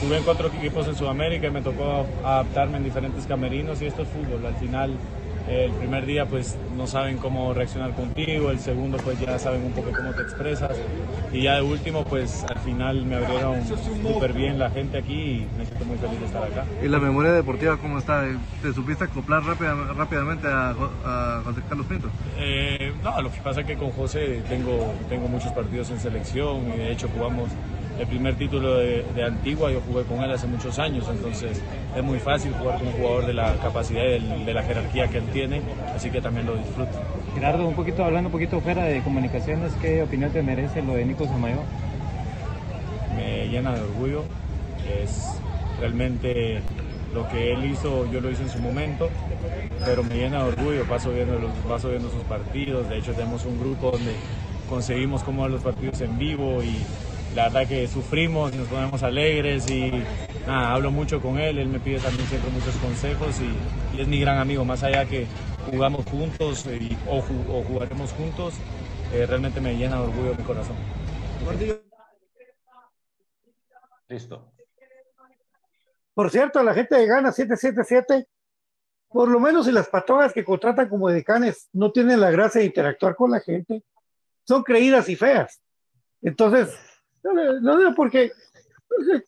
Jugué en cuatro equipos en Sudamérica y me tocó adaptarme en diferentes camerinos y esto es fútbol. Al final, el primer día pues no saben cómo reaccionar contigo, el segundo pues ya saben un poco cómo te expresas y ya de último pues al final me abrieron súper bien la gente aquí y me siento muy feliz de estar acá. ¿Y la memoria deportiva cómo está? ¿Te supiste acoplar rápida- rápidamente a, a José Carlos Pinto? Eh, no, lo que pasa es que con José tengo, tengo muchos partidos en selección y de hecho jugamos el primer título de, de Antigua, yo jugué con él hace muchos años, entonces es muy fácil jugar con un jugador de la capacidad y de la jerarquía que él tiene, así que también lo disfruto. Gerardo, un poquito hablando un poquito fuera de comunicaciones, ¿qué opinión te merece lo de Nico Samayo? me llena de orgullo. Es realmente lo que él hizo, yo lo hice en su momento, pero me llena de orgullo. Paso viendo, los, paso viendo sus partidos. De hecho, tenemos un grupo donde conseguimos cómo ver los partidos en vivo y la verdad que sufrimos y nos ponemos alegres y nada, hablo mucho con él. Él me pide también siempre muchos consejos y, y es mi gran amigo. Más allá que jugamos juntos y- o, o jugaremos juntos, eh, realmente me llena de orgullo mi corazón. Listo. Por cierto, la gente de Gana 777, por lo menos si las patogas que contratan como decanes no tienen la gracia de interactuar con la gente, son creídas y feas. Entonces, no, no porque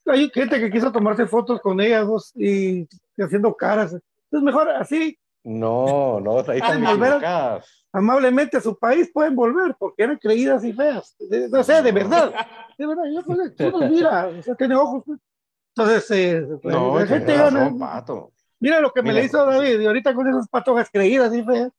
hay gente que quiso tomarse fotos con ellas vos, y haciendo caras. Entonces, mejor así, No, no, ahí están volver a- amablemente a su país pueden volver porque eran creídas y feas. No sé, de verdad. De verdad, yo que uno mira, o sea, tiene ojos. pues. Entonces, eh, No, la gente razón, gana. Pato. Mira lo que me Mira. le hizo David, y ahorita con esas patojas creídas y feas.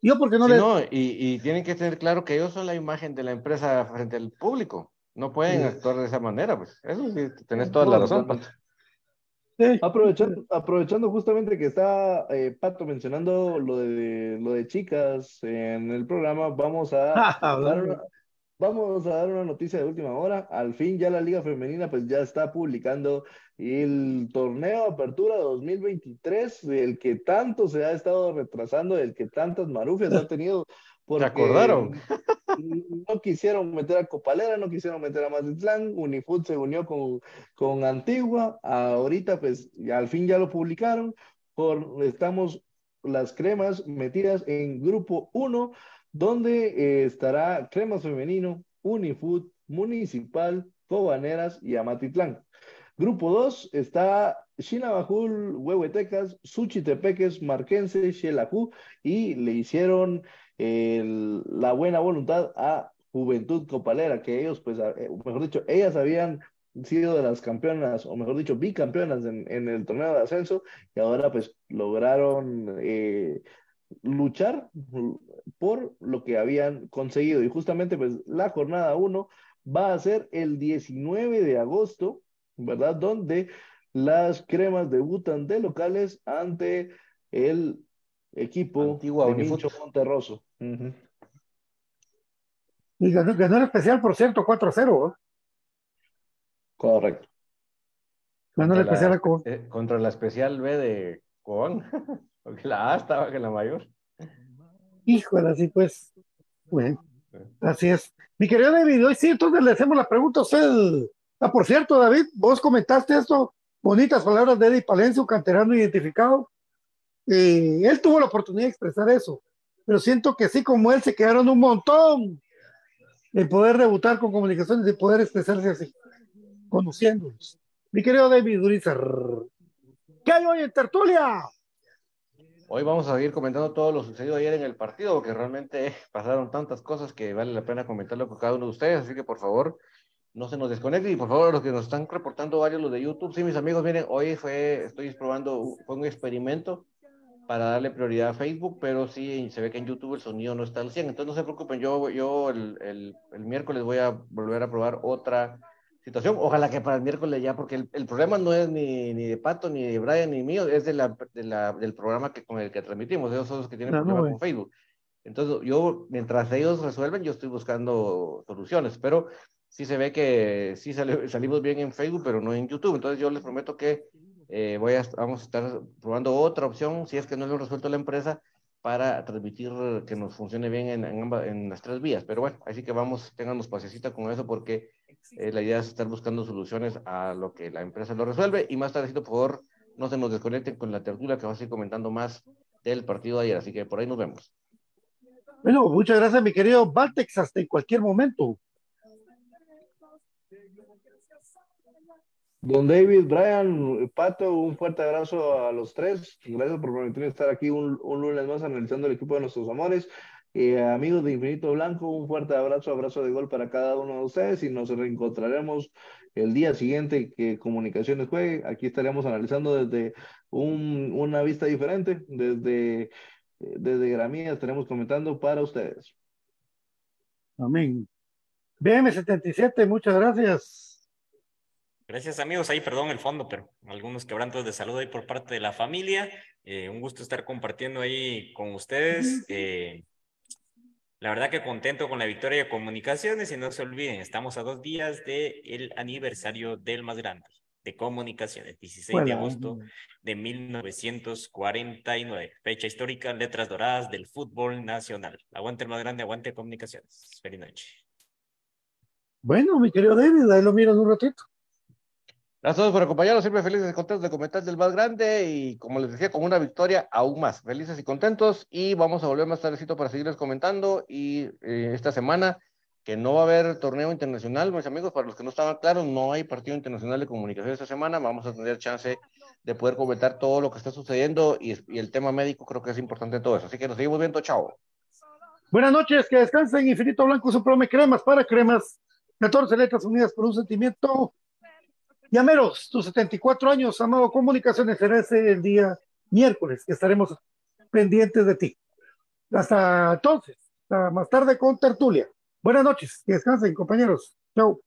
Yo porque no Sí, le. no, y, y tienen que tener claro que ellos son la imagen de la empresa frente al público. No pueden Sí. actuar de esa manera, pues. Eso sí, tenés toda la razón, Pato. Aprovechando, aprovechando justamente que está eh, Pato mencionando lo de, lo de chicas en el programa, vamos a dar una, vamos a dar una noticia de última hora. Al fin ya la Liga Femenina pues ya está publicando el torneo Apertura 2023, el que tanto se ha estado retrasando, el que tantas marufias ha tenido. Porque acordaron? No quisieron meter a Copalera, no quisieron meter a Mazatlán, Unifood se unió con, con Antigua, ahorita pues al fin ya lo publicaron, por, estamos las cremas metidas en grupo 1, donde eh, estará Cremas Femenino, Unifood, Municipal, Cobaneras y Amatitlán. Grupo 2 está Shinabajul, Huehuetecas, Suchitepeques, Marquense, Xelajú y le hicieron el- la buena voluntad a Juventud Copalera, que ellos, pues, eh, mejor dicho, ellas habían sido de las campeonas, o mejor dicho, bicampeonas en, en el torneo de ascenso, y ahora pues lograron eh, luchar por lo que habían conseguido. Y justamente pues la jornada 1 va a ser el 19 de agosto, ¿verdad? Donde las cremas debutan de locales ante el equipo Antigua de Unifut. Mincho Monterroso. Y ganó, ganó el especial, por cierto, 4-0. ¿eh? Correcto. Ganó el Contra especial la, a Cobán. eh, contra la especial B de Cobán, porque la A estaba que la mayor. Híjole, así pues. Bueno, así es. Mi querido David, hoy sí, entonces le hacemos la pregunta a usted. Ah, por cierto, David, vos comentaste esto, bonitas palabras de Eddie Palencia, un canterano identificado. Él tuvo la oportunidad de expresar eso, pero siento que así como él se quedaron un montón de poder debutar con comunicaciones, de poder expresarse así, conociéndolos. Mi querido David Urizar, ¿qué hay hoy en Tertulia? Hoy vamos a seguir comentando todo lo sucedido ayer en el partido, porque realmente pasaron tantas cosas que vale la pena comentarlo con cada uno de ustedes, así que por favor no se nos desconecten y por favor los que nos están reportando varios los de YouTube, sí mis amigos, miren, hoy fue, estoy probando, fue un experimento para darle prioridad a Facebook, pero sí se ve que en YouTube el sonido no está al 100, entonces no se preocupen, yo, yo el, el, el miércoles voy a volver a probar otra situación. Ojalá que para el miércoles ya, porque el, el problema no es ni, ni de Pato, ni de Brian, ni mío, es de la, de la, del programa que, con el que transmitimos. Ellos son los que tienen Ah, problemas bueno. con Facebook. Entonces, yo, mientras ellos resuelven, yo estoy buscando soluciones, pero sí se ve que sí sali- salimos bien en Facebook, pero no en YouTube. Entonces, yo les prometo que eh, voy a, vamos a estar probando otra opción, si es que no lo resuelto la empresa, para transmitir que nos funcione bien en, en, ambas- en las tres vías. Pero bueno, así que vamos, téngannos paciencia con eso, porque eh, la idea es estar buscando soluciones a lo que la empresa lo resuelve. Y más tardecito, por favor, no se nos desconecten con la tertulia que vamos a ir comentando más del partido de ayer. Así que por ahí nos vemos. Bueno, muchas gracias, mi querido Valtex, hasta en cualquier momento. Don David, Brian, Pato, un fuerte abrazo a los tres. Gracias por permitirme estar aquí un, un lunes más analizando el equipo de nuestros amores. Eh, amigos de Infinito Blanco, un fuerte abrazo, abrazo de gol para cada uno de ustedes y nos reencontraremos el día siguiente que Comunicaciones juegue. Aquí estaremos analizando desde un- una vista diferente, desde, desde estaremos comentando para ustedes. Amén. BM77, muchas gracias. Gracias amigos, ahí perdón el fondo, pero algunos quebrantos de salud ahí por parte de la familia. Eh, un gusto estar compartiendo ahí con ustedes. Eh, la verdad que contento con la victoria de comunicaciones y no se olviden, estamos a dos días del aniversario del más grande de comunicaciones, 16 de agosto de 1949, fecha histórica, letras doradas del fútbol nacional. Aguante el más grande, aguante comunicaciones. Feliz noche. Bueno, mi querido David, ahí lo miran un ratito. Gracias a todos por acompañarnos, siempre felices y contentos de comentar del más grande y como les decía, con una victoria aún más, felices y contentos y vamos a volver más tardecito para seguirles comentando y eh, esta semana que no va a haber torneo internacional, mis amigos, para los que no estaban claros, no hay partido internacional de comunicación esta semana, vamos a tener chance de poder comentar todo lo que está sucediendo y, el tema médico creo que es importante todo eso, así que nos seguimos viendo, chao. Buenas noches, que descansen. Infinito Blanco, su prome cremas para cremas. 14 letras unidas por un sentimiento. Llameros, tus 74 años, amado Comunicaciones, será ese el día miércoles estaremos pendientes de ti. Hasta entonces, hasta más tarde con tertulia. Buenas noches, que descansen, compañeros. Chao.